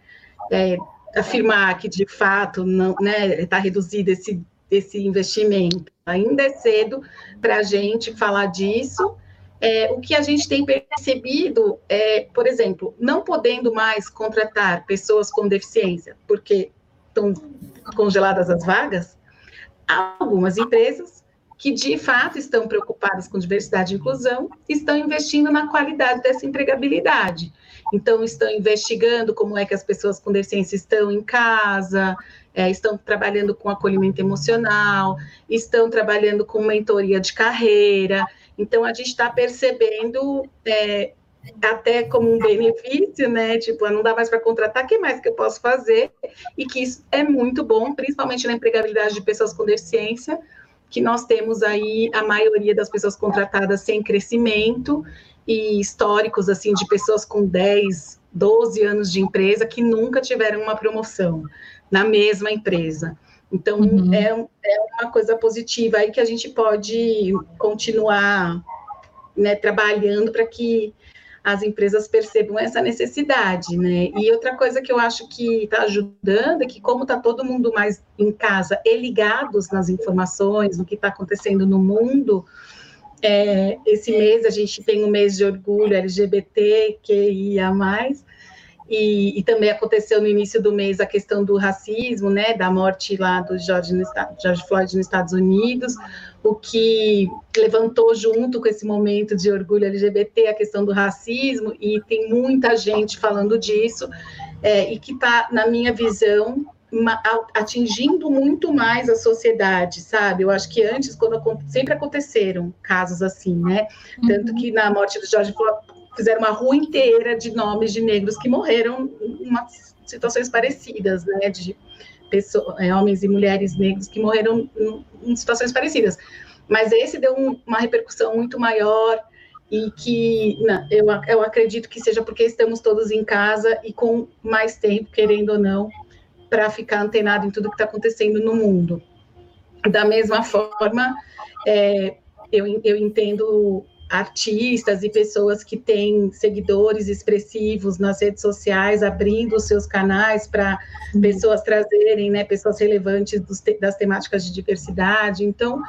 é, afirmar que, de fato, não está né, tá reduzido esse, esse investimento. Ainda é cedo para a gente falar disso. é, o que a gente tem percebido é, por exemplo, não podendo mais contratar pessoas com deficiência, porque estão congeladas as vagas, algumas empresas que de fato estão preocupadas com diversidade e inclusão, estão investindo na qualidade dessa empregabilidade. Então, estão investigando como é que as pessoas com deficiência estão em casa, é, estão trabalhando com acolhimento emocional, estão trabalhando com mentoria de carreira. Então, a gente está percebendo é, até como um benefício, né? Tipo, não dá mais para contratar, o que mais que eu posso fazer? E que isso é muito bom, principalmente na empregabilidade de pessoas com deficiência, que nós temos aí a maioria das pessoas contratadas sem crescimento e históricos, assim, de pessoas com 10, 12 anos de empresa que nunca tiveram uma promoção na mesma empresa. Então, uhum. é, é uma coisa positiva aí que a gente pode continuar né, trabalhando para que as empresas percebam essa necessidade, né? E outra coisa que eu acho que está ajudando é que, como está todo mundo mais em casa e ligados nas informações, no que está acontecendo no mundo, é, esse mês a gente tem um mês de orgulho LGBT, QIA+, e, e, também aconteceu no início do mês a questão do racismo, né, da morte lá do George, no, George Floyd nos Estados Unidos, o que levantou junto com esse momento de orgulho LGBT a questão do racismo, e tem muita gente falando disso, é, e que está, na minha visão, uma, atingindo muito mais a sociedade, sabe? Eu acho que antes, quando sempre aconteceram casos assim, né? Tanto que na morte do George Floyd fizeram uma rua inteira de nomes de negros que morreram em umas situações parecidas, né? De pessoas, é, homens e mulheres negros que morreram em, situações parecidas. Mas esse deu um, uma repercussão muito maior e que não, eu, eu acredito que seja porque estamos todos em casa e com mais tempo, querendo ou não, para ficar antenado em tudo que está acontecendo no mundo. Da mesma forma, é, eu, eu entendo artistas e pessoas que têm seguidores expressivos nas redes sociais, abrindo os seus canais para pessoas trazerem, né, pessoas relevantes dos, das temáticas de diversidade. Então,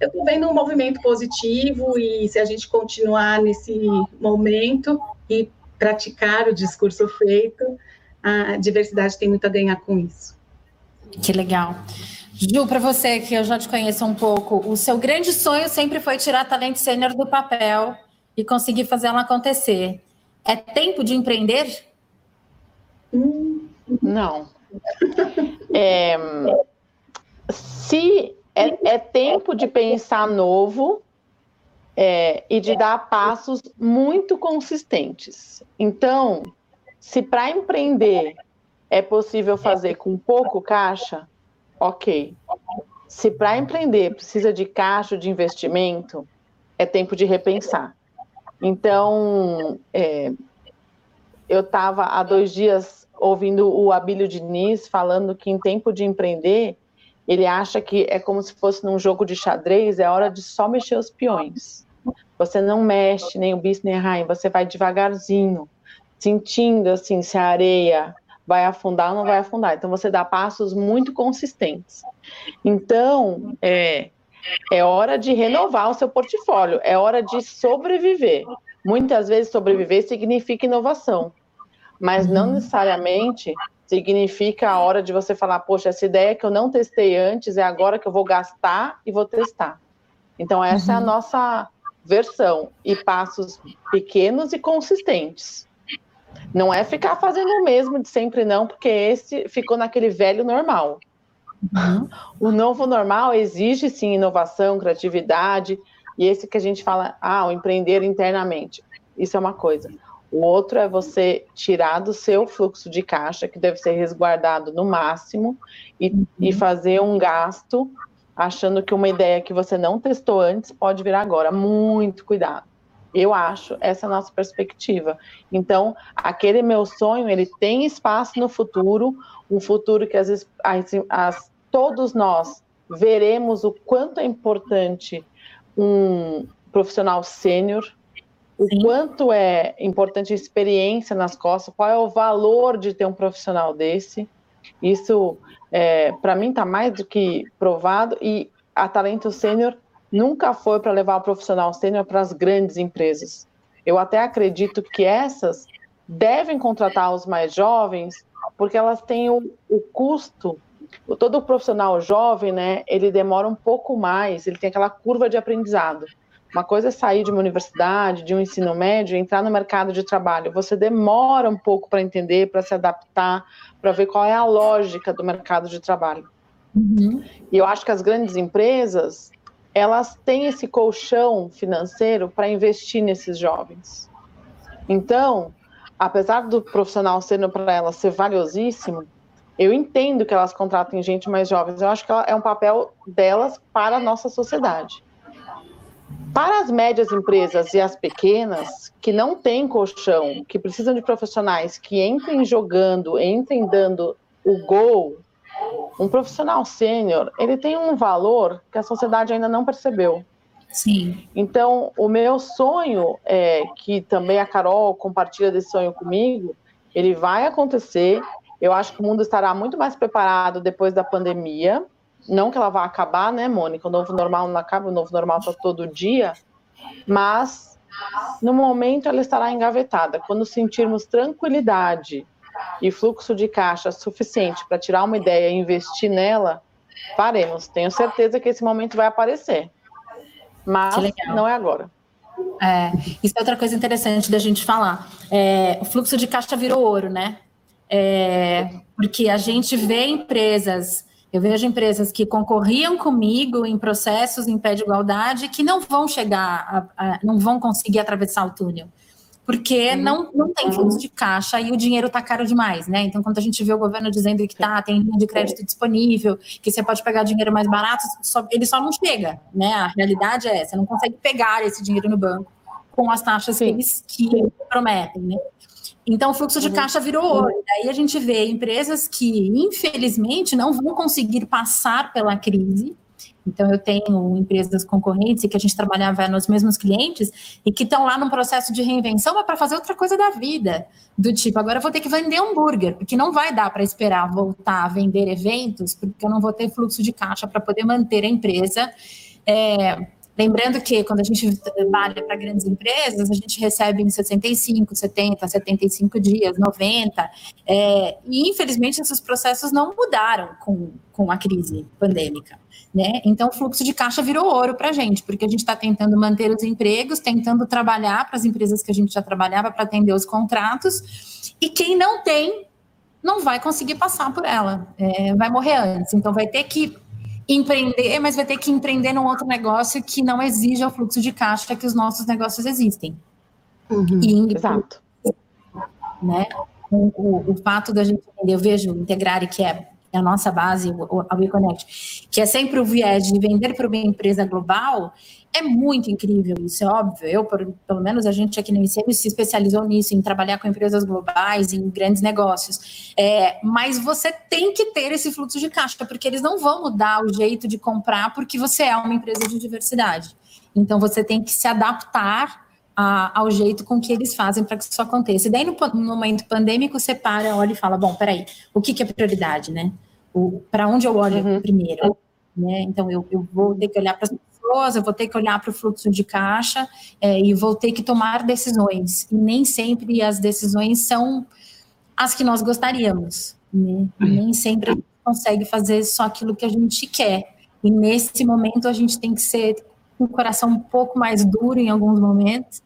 eu estou vendo um movimento positivo e se a gente continuar nesse momento e praticar o discurso feito, a diversidade tem muito a ganhar com isso. Que legal. Ju, para você que eu já te conheço um pouco, o seu grande sonho sempre foi tirar talento sênior do papel e conseguir fazer ela acontecer. É tempo de empreender? Não. É, se é, é, tempo de pensar novo é, e de dar passos muito consistentes. Então, se para empreender é possível fazer com pouco caixa, ok. Se para empreender precisa de caixa de investimento, é tempo de repensar. Então, é, eu estava há dois dias ouvindo o Abílio Diniz falando que em tempo de empreender, ele acha que é como se fosse num jogo de xadrez, é hora de só mexer os peões. Você não mexe nem o bis nem a rainha, você vai devagarzinho, sentindo assim se a areia vai afundar ou não vai afundar. Então, você dá passos muito consistentes. Então, é, é hora de renovar o seu portfólio, é hora de sobreviver. Muitas vezes, sobreviver significa inovação, mas não uhum. necessariamente significa a hora de você falar: poxa, essa ideia que eu não testei antes é agora que eu vou gastar e vou testar. Então, essa é a uhum. nossa versão e passos pequenos e consistentes. Não é ficar fazendo o mesmo de sempre, não, porque esse ficou naquele velho normal. Uhum. O novo normal exige sim inovação, criatividade, e esse que a gente fala, ah, o empreender internamente. Isso é uma coisa. O outro é você tirar do seu fluxo de caixa, que deve ser resguardado no máximo, e, uhum. e fazer um gasto achando que uma ideia que você não testou antes pode vir agora. Muito cuidado. Eu acho essa é a nossa perspectiva. Então, aquele meu sonho, ele tem espaço no futuro, um futuro que às vezes as, as, todos nós veremos o quanto é importante um profissional sênior, o quanto é importante a experiência nas costas, qual é o valor de ter um profissional desse. Isso, é, para mim, está mais do que provado. E a Talento Sênior nunca foi para levar o profissional sênior para as grandes empresas. Eu até acredito que essas devem contratar os mais jovens, porque elas têm o, o custo. Todo profissional jovem, né, ele demora um pouco mais, ele tem aquela curva de aprendizado. Uma coisa é sair de uma universidade, de um ensino médio, entrar no mercado de trabalho. Você demora um pouco para entender, para se adaptar, para ver qual é a lógica do mercado de trabalho. Uhum. E eu acho que as grandes empresas, elas têm esse colchão financeiro para investir nesses jovens. Então, apesar do profissional sendo para elas ser valiosíssimo, eu entendo que elas contratem gente mais jovens. Eu acho que é um papel delas para a nossa sociedade. Para as médias empresas e as pequenas, que não têm colchão, que precisam de profissionais que entrem jogando, entrem dando o gol, um profissional sênior, ele tem um valor que a sociedade ainda não percebeu. Sim. Então, o meu sonho é que também a Carol compartilha desse sonho comigo, ele vai acontecer. Eu acho que o mundo estará muito mais preparado depois da pandemia não que ela vá acabar, né, Mônica? O novo normal não acaba, o novo normal está todo dia, mas no momento ela estará engavetada. Quando sentirmos tranquilidade e fluxo de caixa suficiente para tirar uma ideia e investir nela, faremos. Tenho certeza que esse momento vai aparecer. Mas não é agora. É, isso é outra coisa interessante da gente falar. É, o fluxo de caixa virou ouro, né? É, porque a gente vê empresas eu vejo empresas que concorriam comigo em processos em pé de igualdade que não vão chegar, a, a, não vão conseguir atravessar o túnel, porque uhum. não, não tem fluxo de caixa e o dinheiro está caro demais, né? Então, quando a gente vê o governo dizendo que tá, tem linha de crédito disponível, que você pode pegar dinheiro mais barato, só, ele só não chega, né? A realidade é essa, não consegue pegar esse dinheiro no banco com as taxas que eles que prometem, né? Então, o fluxo de uhum. caixa virou ouro. Daí a gente vê empresas que, infelizmente, não vão conseguir passar pela crise. Então, eu tenho empresas concorrentes que a gente trabalhava nos mesmos clientes e que estão lá num processo de reinvenção, mas para fazer outra coisa da vida. Do tipo, agora eu vou ter que vender hambúrguer, porque não vai dar para esperar voltar a vender eventos, porque eu não vou ter fluxo de caixa para poder manter a empresa. É, Lembrando que quando a gente trabalha para grandes empresas, a gente recebe em 65, 70, 75 dias, 90. É, e, infelizmente, esses processos não mudaram com, com a crise pandêmica. Né? Então, o fluxo de caixa virou ouro para a gente, porque a gente está tentando manter os empregos, tentando trabalhar para as empresas que a gente já trabalhava para atender os contratos. E quem não tem, não vai conseguir passar por ela, é, vai morrer antes. Então, vai ter que empreender, mas vai ter que empreender num outro negócio que não exija o fluxo de caixa que os nossos negócios existem. Uhum, e, exato. Né? O, o, o, fato da gente eu vejo integrar que é a nossa base, a WeConnect, que é sempre o viés de vender para uma empresa global, é muito incrível, isso é óbvio. Eu, por, pelo menos, a gente aqui no ICM se especializou nisso, em trabalhar com empresas globais, em grandes negócios. É, mas você tem que ter esse fluxo de caixa, porque eles não vão mudar o jeito de comprar porque você é uma empresa de diversidade. Então, você tem que se adaptar a, ao jeito com que eles fazem para que isso aconteça. E daí, no, no, momento pandêmico, você para, olha e fala: bom, peraí, o que, que é prioridade, né? Para onde eu olho uhum. primeiro? Né? Então, eu, eu vou ter que olhar para as pessoas, eu vou ter que olhar para o fluxo de caixa é, e vou ter que tomar decisões. E nem sempre as decisões são as que nós gostaríamos. Né? nem sempre a gente consegue fazer só aquilo que a gente quer. E nesse momento a gente tem que ser com o coração um pouco mais duro em alguns momentos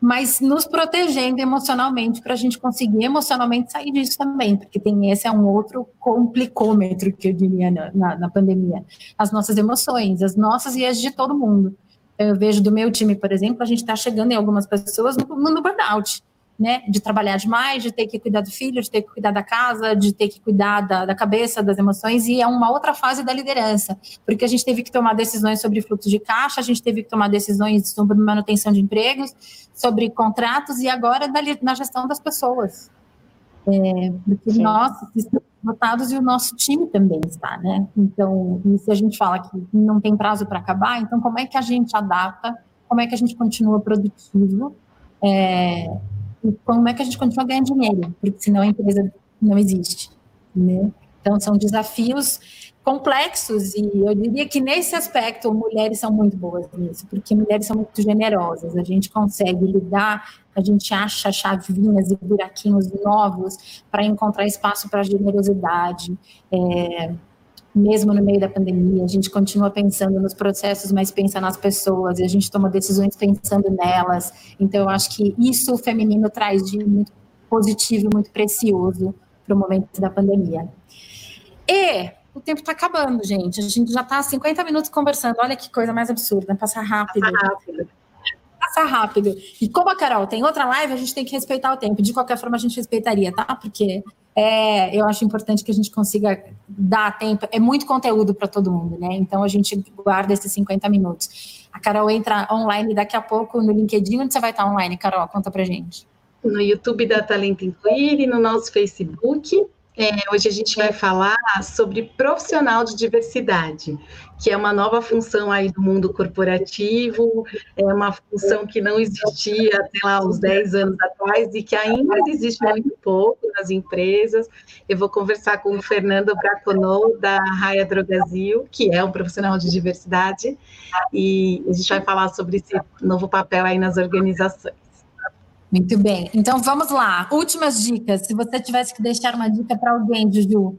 mas nos protegendo emocionalmente para a gente conseguir emocionalmente sair disso também, porque tem esse é um outro complicômetro que eu diria na, na, na pandemia, as nossas emoções, as nossas e as de todo mundo. Eu vejo do meu time, por exemplo, a gente está chegando em algumas pessoas no, no burnout né, de trabalhar demais, de ter que cuidar do filho, de ter que cuidar da casa, de ter que cuidar da, da, cabeça, das emoções, e é uma outra fase da liderança, porque a gente teve que tomar decisões sobre fluxo de caixa, a gente teve que tomar decisões sobre manutenção de empregos, sobre contratos, e agora na, na gestão das pessoas. É, porque Sim. nós estamos votados e o nosso time também está, né? Então, se a gente fala que não tem prazo para acabar, então como é que a gente adapta, como é que a gente continua produtivo, é, como é que a gente continua ganhando dinheiro, porque senão a empresa não existe, né? Então, são desafios complexos e eu diria que nesse aspecto mulheres são muito boas nisso, porque mulheres são muito generosas, a gente consegue lidar, a gente acha chavinhas e buraquinhos novos para encontrar espaço para generosidade. É, mesmo no meio da pandemia, a gente continua pensando nos processos, mas pensa nas pessoas, e a gente toma decisões pensando nelas. Então, eu acho que isso o feminino traz de muito positivo, muito precioso para o momento da pandemia. E o tempo está acabando, gente. A gente já está 50 minutos conversando. Olha que coisa mais absurda, passar rápido. Passa rápido. Passa rápido. E como a Carol tem outra live, a gente tem que respeitar o tempo. De qualquer forma, a gente respeitaria, tá? Porque é, eu acho importante que a gente consiga dar tempo. É muito conteúdo para todo mundo, né? Então a gente guarda esses 50 minutos. A Carol entra online daqui a pouco no LinkedIn. Onde você vai estar online, Carol? Conta pra gente. No YouTube da Talento Incluir e no nosso Facebook. É, hoje a gente vai falar sobre profissional de diversidade, que é uma nova função aí do mundo corporativo, é uma função que não existia até lá uns 10 anos atrás e que ainda existe muito pouco nas empresas. Eu vou conversar com o Fernando Braconou, da Raia Drogazil, que é um profissional de diversidade, e a gente vai falar sobre esse novo papel aí nas organizações. Muito bem. Então vamos lá. Últimas dicas. Se você tivesse que deixar uma dica para alguém, Juju,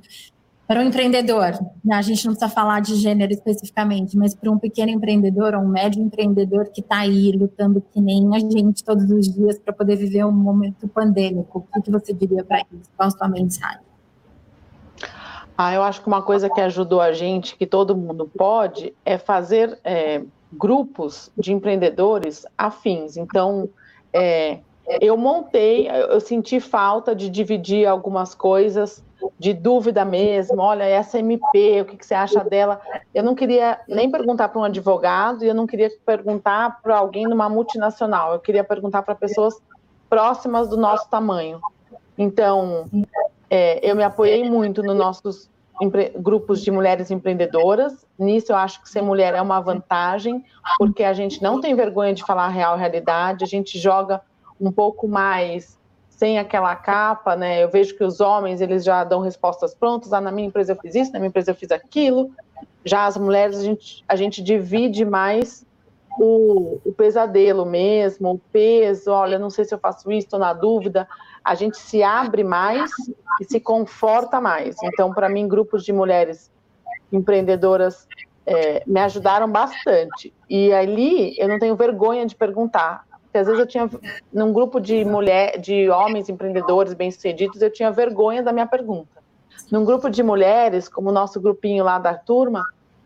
para um empreendedor, né? a gente não precisa falar de gênero especificamente, mas para um pequeno empreendedor ou um médio empreendedor que está aí lutando que nem a gente todos os dias para poder viver um momento pandêmico, o que, você diria para eles? Qual a sua mensagem? Ah, eu acho que uma coisa que ajudou a gente, que todo mundo pode, é fazer é, grupos de empreendedores afins. Então, é, eu montei, eu senti falta de dividir algumas coisas, de dúvida mesmo. Olha, essa MP, o que, que você acha dela? Eu não queria nem perguntar para um advogado e eu não queria perguntar para alguém numa multinacional. Eu queria perguntar para pessoas próximas do nosso tamanho. Então, é, eu me apoiei muito nos nossos grupos de mulheres empreendedoras. Nisso, eu acho que ser mulher é uma vantagem, porque a gente não tem vergonha de falar a real realidade, a gente joga um pouco mais sem aquela capa, né? Eu vejo que os homens eles já dão respostas prontas. Ah, na minha empresa eu fiz isso, na minha empresa eu fiz aquilo. Já as mulheres a gente, a gente divide mais o, o pesadelo mesmo, o peso. Olha, não sei se eu faço isso, estou na dúvida. A gente se abre mais e se conforta mais. Então, para mim, grupos de mulheres empreendedoras é, me ajudaram bastante. E ali eu não tenho vergonha de perguntar que às vezes eu tinha, num grupo de mulher, de homens empreendedores bem-sucedidos, eu tinha vergonha da minha pergunta. Num grupo de mulheres, como o nosso grupinho lá da turma,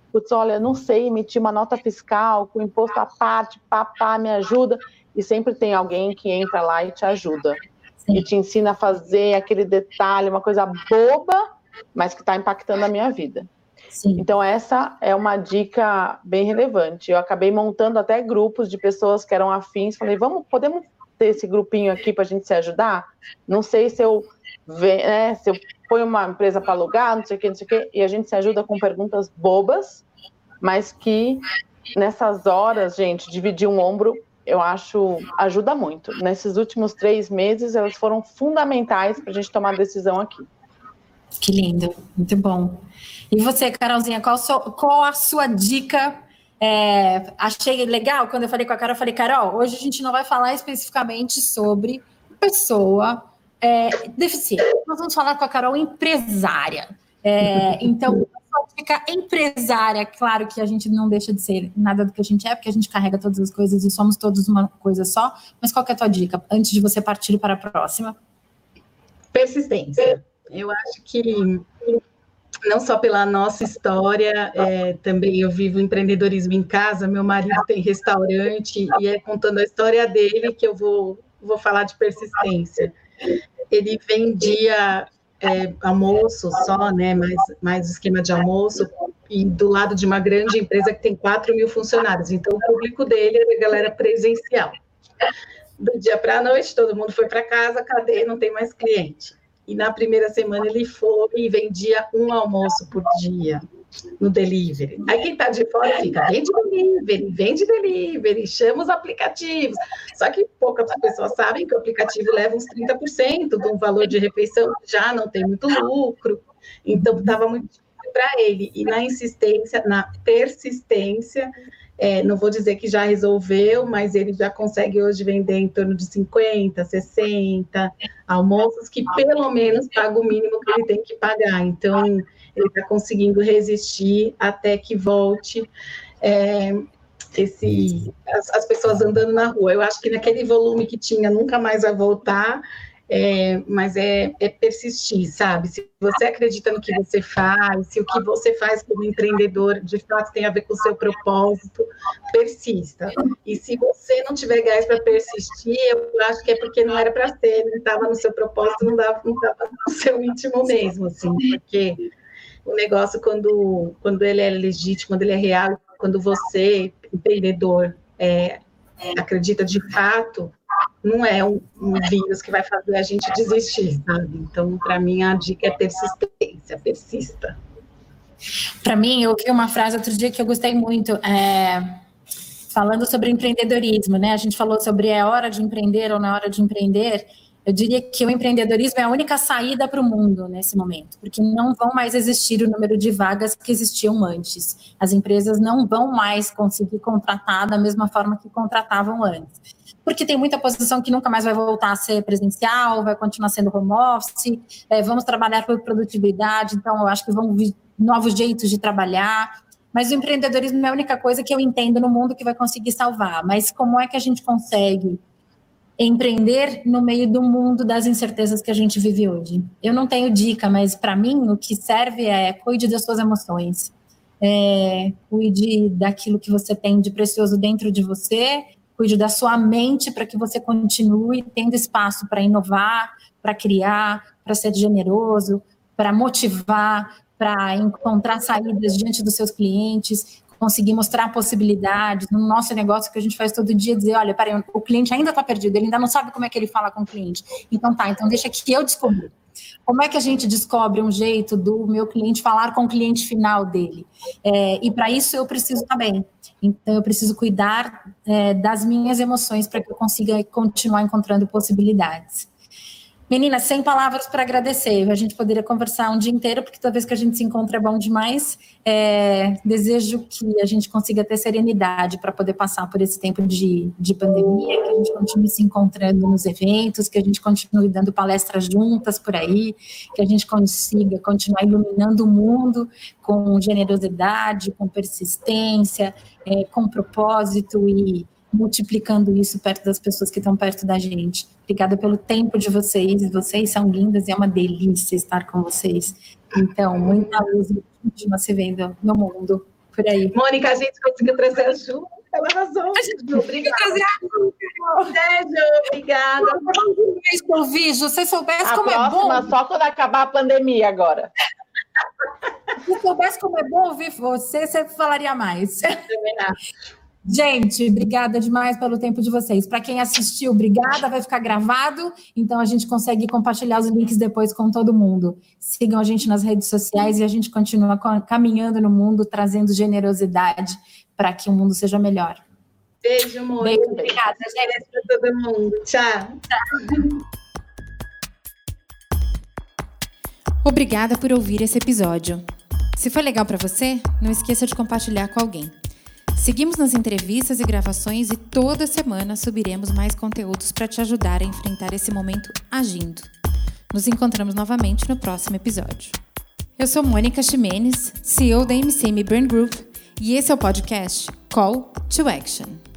putz, olha, não sei emitir uma nota fiscal com imposto à parte, papá, me ajuda. E sempre tem alguém que entra lá e te ajuda. Sim. E te ensina a fazer aquele detalhe, uma coisa boba, mas que está impactando a minha vida. Sim. Então, essa é uma dica bem relevante. Eu acabei montando até grupos de pessoas que eram afins. Falei, vamos, podemos ter esse grupinho aqui para a gente se ajudar? Não sei se eu, né, se eu ponho uma empresa para alugar, não sei o que, não sei o que, e a gente se ajuda com perguntas bobas, mas que nessas horas, gente, dividir um ombro, eu acho, ajuda muito. Nesses últimos três meses, elas foram fundamentais para a gente tomar decisão aqui. Que lindo, muito bom. E você, Carolzinha, qual, qual a sua dica? É, achei legal quando eu falei com a Carol, eu falei, Carol, hoje a gente não vai falar especificamente sobre pessoa é, deficiente. Nós vamos falar com a Carol empresária. É, então, dica empresária, claro que a gente não deixa de ser nada do que a gente é, porque a gente carrega todas as coisas e somos todos uma coisa só. Mas qual é a tua dica, antes de você partir para a próxima? Persistência. Eu acho que não só pela nossa história, é, também eu vivo empreendedorismo em casa, meu marido tem restaurante, e é contando a história dele que eu vou, vou falar de persistência. Ele vendia é, almoço só, né, mais, mais esquema de almoço, e do lado de uma grande empresa que tem 4 mil funcionários, então o público dele é a galera presencial. Do dia para a noite, todo mundo foi para casa, cadê? Não tem mais cliente. E na primeira semana ele foi e vendia um almoço por dia no delivery. Aí quem está de fora fica, vende delivery, vende delivery, chama os aplicativos. Só que poucas pessoas sabem que o aplicativo leva uns 30% de um valor de refeição, já não tem muito lucro. Então estava muito para ele. E na insistência, na persistência, é, não vou dizer que já resolveu, mas ele já consegue hoje vender em torno de 50, 60 almoços que pelo menos paga o mínimo que ele tem que pagar. Então, ele está conseguindo resistir até que volte. É, esse, as, as, pessoas andando na rua. Eu acho que naquele volume que tinha nunca mais vai voltar, é, mas é, é, persistir, sabe? Se você acredita no que você faz, se o que você faz como empreendedor de fato tem a ver com o seu propósito, persista. E se você não tiver gás para persistir, eu acho que é porque não era para ser, não estava no seu propósito, não estava no seu íntimo mesmo, assim, porque o negócio, quando, quando ele é legítimo, quando ele é real, quando você, empreendedor, é, acredita de fato, não é um, um, vírus que vai fazer a gente desistir, sabe? Então, para mim, a dica é persistência, persista. Para mim, eu ouvi uma frase outro dia que eu gostei muito, é, falando sobre empreendedorismo, né? A gente falou sobre é hora de empreender ou não é hora de empreender. Eu diria que o empreendedorismo é a única saída para o mundo nesse momento, porque não vão mais existir o número de vagas que existiam antes. As empresas não vão mais conseguir contratar da mesma forma que contratavam antes porque tem muita posição que nunca mais vai voltar a ser presencial, vai continuar sendo home office, é, vamos trabalhar por produtividade, então eu acho que vão vir novos jeitos de trabalhar, mas o empreendedorismo é a única coisa que eu entendo no mundo que vai conseguir salvar, mas como é que a gente consegue empreender no meio do mundo das incertezas que a gente vive hoje? Eu não tenho dica, mas para mim o que serve é cuide das suas emoções, é, cuide daquilo que você tem de precioso dentro de você cuide da sua mente para que você continue tendo espaço para inovar, para criar, para ser generoso, para motivar, para encontrar saídas diante dos seus clientes, conseguir mostrar possibilidades no nosso negócio que a gente faz todo dia, dizer, olha, peraí, o cliente ainda está perdido, ele ainda não sabe como é que ele fala com o cliente. Então tá, então deixa que eu descubra. Como é que a gente descobre um jeito do meu cliente falar com o cliente final dele? É, e para isso eu preciso estar bem. Então eu preciso cuidar é, das minhas emoções para que eu consiga continuar encontrando possibilidades. Meninas, sem palavras para agradecer. A gente poderia conversar um dia inteiro, porque toda vez que a gente se encontra é bom demais. É, desejo que a gente consiga ter serenidade para poder passar por esse tempo de, de pandemia, que a gente continue se encontrando nos eventos, que a gente continue dando palestras juntas por aí, que a gente consiga continuar iluminando o mundo com generosidade, com persistência, é, com propósito e multiplicando isso perto das pessoas que estão perto da gente. Obrigada pelo tempo de vocês. Vocês são lindas e é uma delícia estar com vocês. Então, muita luz e continua se vendo no mundo por aí. Mônica, a gente conseguiu trazer a Ju. Ela arrasou. A gente obrigada. trazer a Ju. Beijo, obrigada. Beijo que eu vi, Ju. Se soubesse a como próxima, é bom. só quando acabar a pandemia agora. Se soubesse como é bom ouvir você, você falaria mais. Acho. Gente, obrigada demais pelo tempo de vocês. Para quem assistiu, obrigada, vai ficar gravado, então a gente consegue compartilhar os links depois com todo mundo. Sigam a gente nas redes sociais e a gente continua caminhando no mundo, trazendo generosidade para que o mundo seja melhor. Beijo, amor. Beijo, obrigada, gente. para todo mundo. Tchau. Tchau. Obrigada por ouvir esse episódio. Se foi legal para você, não esqueça de compartilhar com alguém. Seguimos nas entrevistas e gravações e toda semana subiremos mais conteúdos para te ajudar a enfrentar esse momento agindo. Nos encontramos novamente no próximo episódio. Eu sou Mônica Ximenes, CEO da MCM Brand Group, e esse é o podcast Call to Action.